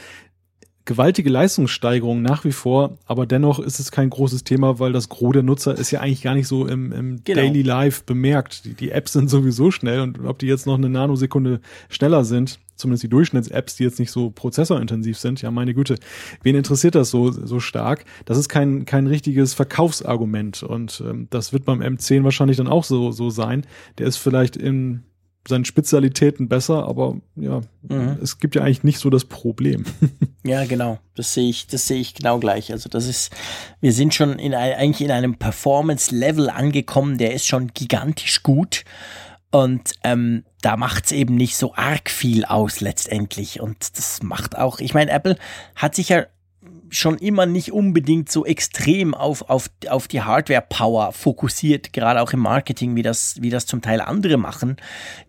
Gewaltige Leistungssteigerung nach wie vor, aber dennoch ist es kein großes Thema, weil das Gros der Nutzer ist ja eigentlich gar nicht so im, im
Genau.
Daily Life bemerkt. Die, die Apps sind sowieso schnell und ob die jetzt noch eine Nanosekunde schneller sind, zumindest die Durchschnitts-Apps, die jetzt nicht so prozessorintensiv sind, ja meine Güte, wen interessiert das so, so stark? Das ist kein, kein richtiges Verkaufsargument und ähm, das wird beim M10 wahrscheinlich dann auch so, so sein. Der ist vielleicht in seinen Spezialitäten besser, aber ja, mhm. es gibt ja eigentlich nicht so das Problem. [LAUGHS]
ja, genau. Das sehe ich, das sehe ich genau gleich. Also das ist, wir sind schon in eigentlich in einem Performance-Level angekommen, der ist schon gigantisch gut. Und ähm, da macht es eben nicht so arg viel aus letztendlich. Und das macht auch, ich meine, Apple hat sich ja schon immer nicht unbedingt so extrem auf, auf, auf die Hardware-Power fokussiert, gerade auch im Marketing, wie das, wie das zum Teil andere machen.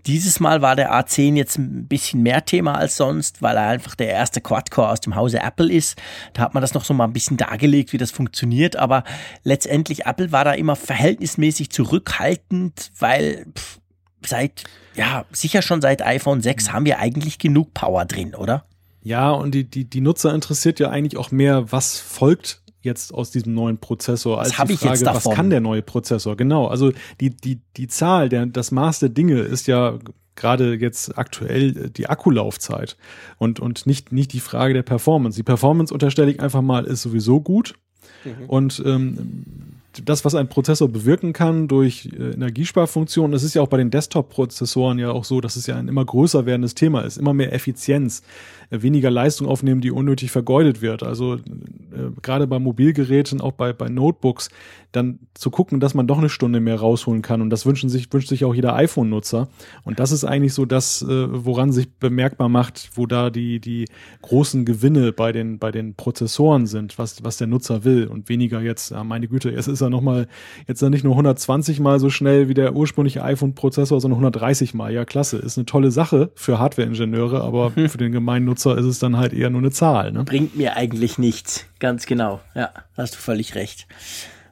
Dieses Mal war der A10 jetzt ein bisschen mehr Thema als sonst, weil er einfach der erste Quad-Core aus dem Hause Apple ist. Da hat man das noch so mal ein bisschen dargelegt, wie das funktioniert, aber letztendlich Apple war da immer verhältnismäßig zurückhaltend, weil pff, seit, ja, sicher schon seit iPhone 6 haben wir eigentlich genug Power drin, oder?
Ja, und die, die, die Nutzer interessiert ja eigentlich auch mehr, was folgt jetzt aus diesem neuen Prozessor als
die Frage,
was kann der neue Prozessor? Genau, also die, die, die Zahl, der, das Maß der Dinge ist ja gerade jetzt aktuell die Akkulaufzeit und, und nicht, nicht die Frage der Performance. Die Performance unterstelle ich einfach mal, ist sowieso gut. Mhm. Und ähm, das, was ein Prozessor bewirken kann durch äh, Energiesparfunktionen, das ist ja auch bei den Desktop-Prozessoren ja auch so, dass es ja ein immer größer werdendes Thema ist, immer mehr Effizienz weniger Leistung aufnehmen, die unnötig vergeudet wird. Also äh, gerade bei Mobilgeräten, auch bei, bei Notebooks, dann zu gucken, dass man doch eine Stunde mehr rausholen kann. Und das wünschen sich, wünscht sich auch jeder iPhone-Nutzer. Und das ist eigentlich so das, äh, woran sich bemerkbar macht, wo da die, die großen Gewinne bei den, bei den Prozessoren sind, was, was der Nutzer will und weniger jetzt, ja, meine Güte, es ist ja nochmal, jetzt nicht nur 120 mal so schnell wie der ursprüngliche iPhone-Prozessor, sondern 130 mal. Ja, klasse. Ist eine tolle Sache für Hardware-Ingenieure, aber [LAUGHS] für den gemeinen Nutzer ist es dann halt eher nur eine Zahl. Ne?
Bringt mir eigentlich nichts. Ganz genau. Ja, hast du völlig recht.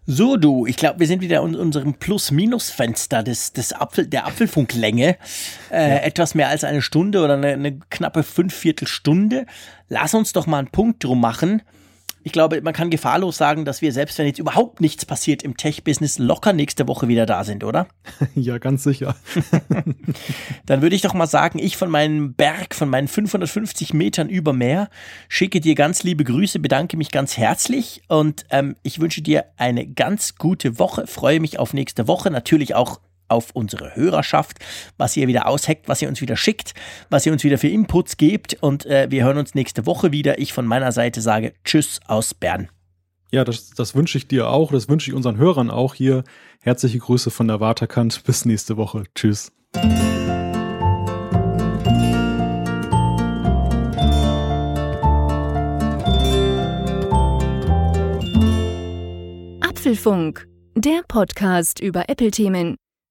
So, du, ich glaube, wir sind wieder in unserem Plus-Minus-Fenster des, des Apfel, der Apfelfunklänge. Äh, ja. Etwas mehr als eine Stunde oder eine, eine knappe Fünfviertelstunde. Lass uns doch mal einen Punkt drum machen ich glaube, man kann gefahrlos sagen, dass wir selbst wenn jetzt überhaupt nichts passiert im Tech-Business locker nächste Woche wieder da sind, oder? [LAUGHS]
Ja, ganz sicher. [LAUGHS] [LAUGHS]
Dann würde ich doch mal sagen, ich von meinem Berg, von meinen 550 Metern über Meer, schicke dir ganz liebe Grüße, bedanke mich ganz herzlich und ähm, ich wünsche dir eine ganz gute Woche, freue mich auf nächste Woche, natürlich auch auf unsere Hörerschaft, was ihr wieder ausheckt, was ihr uns wieder schickt, was ihr uns wieder für Inputs gebt. Und äh, wir hören uns nächste Woche wieder. Ich von meiner Seite sage Tschüss aus Bern.
Ja, das, das wünsche ich dir auch, das wünsche ich unseren Hörern auch hier. Herzliche Grüße von der Waterkant. [LAUGHS] Bis nächste Woche. Tschüss.
Apfelfunk, der Podcast über Apple-Themen.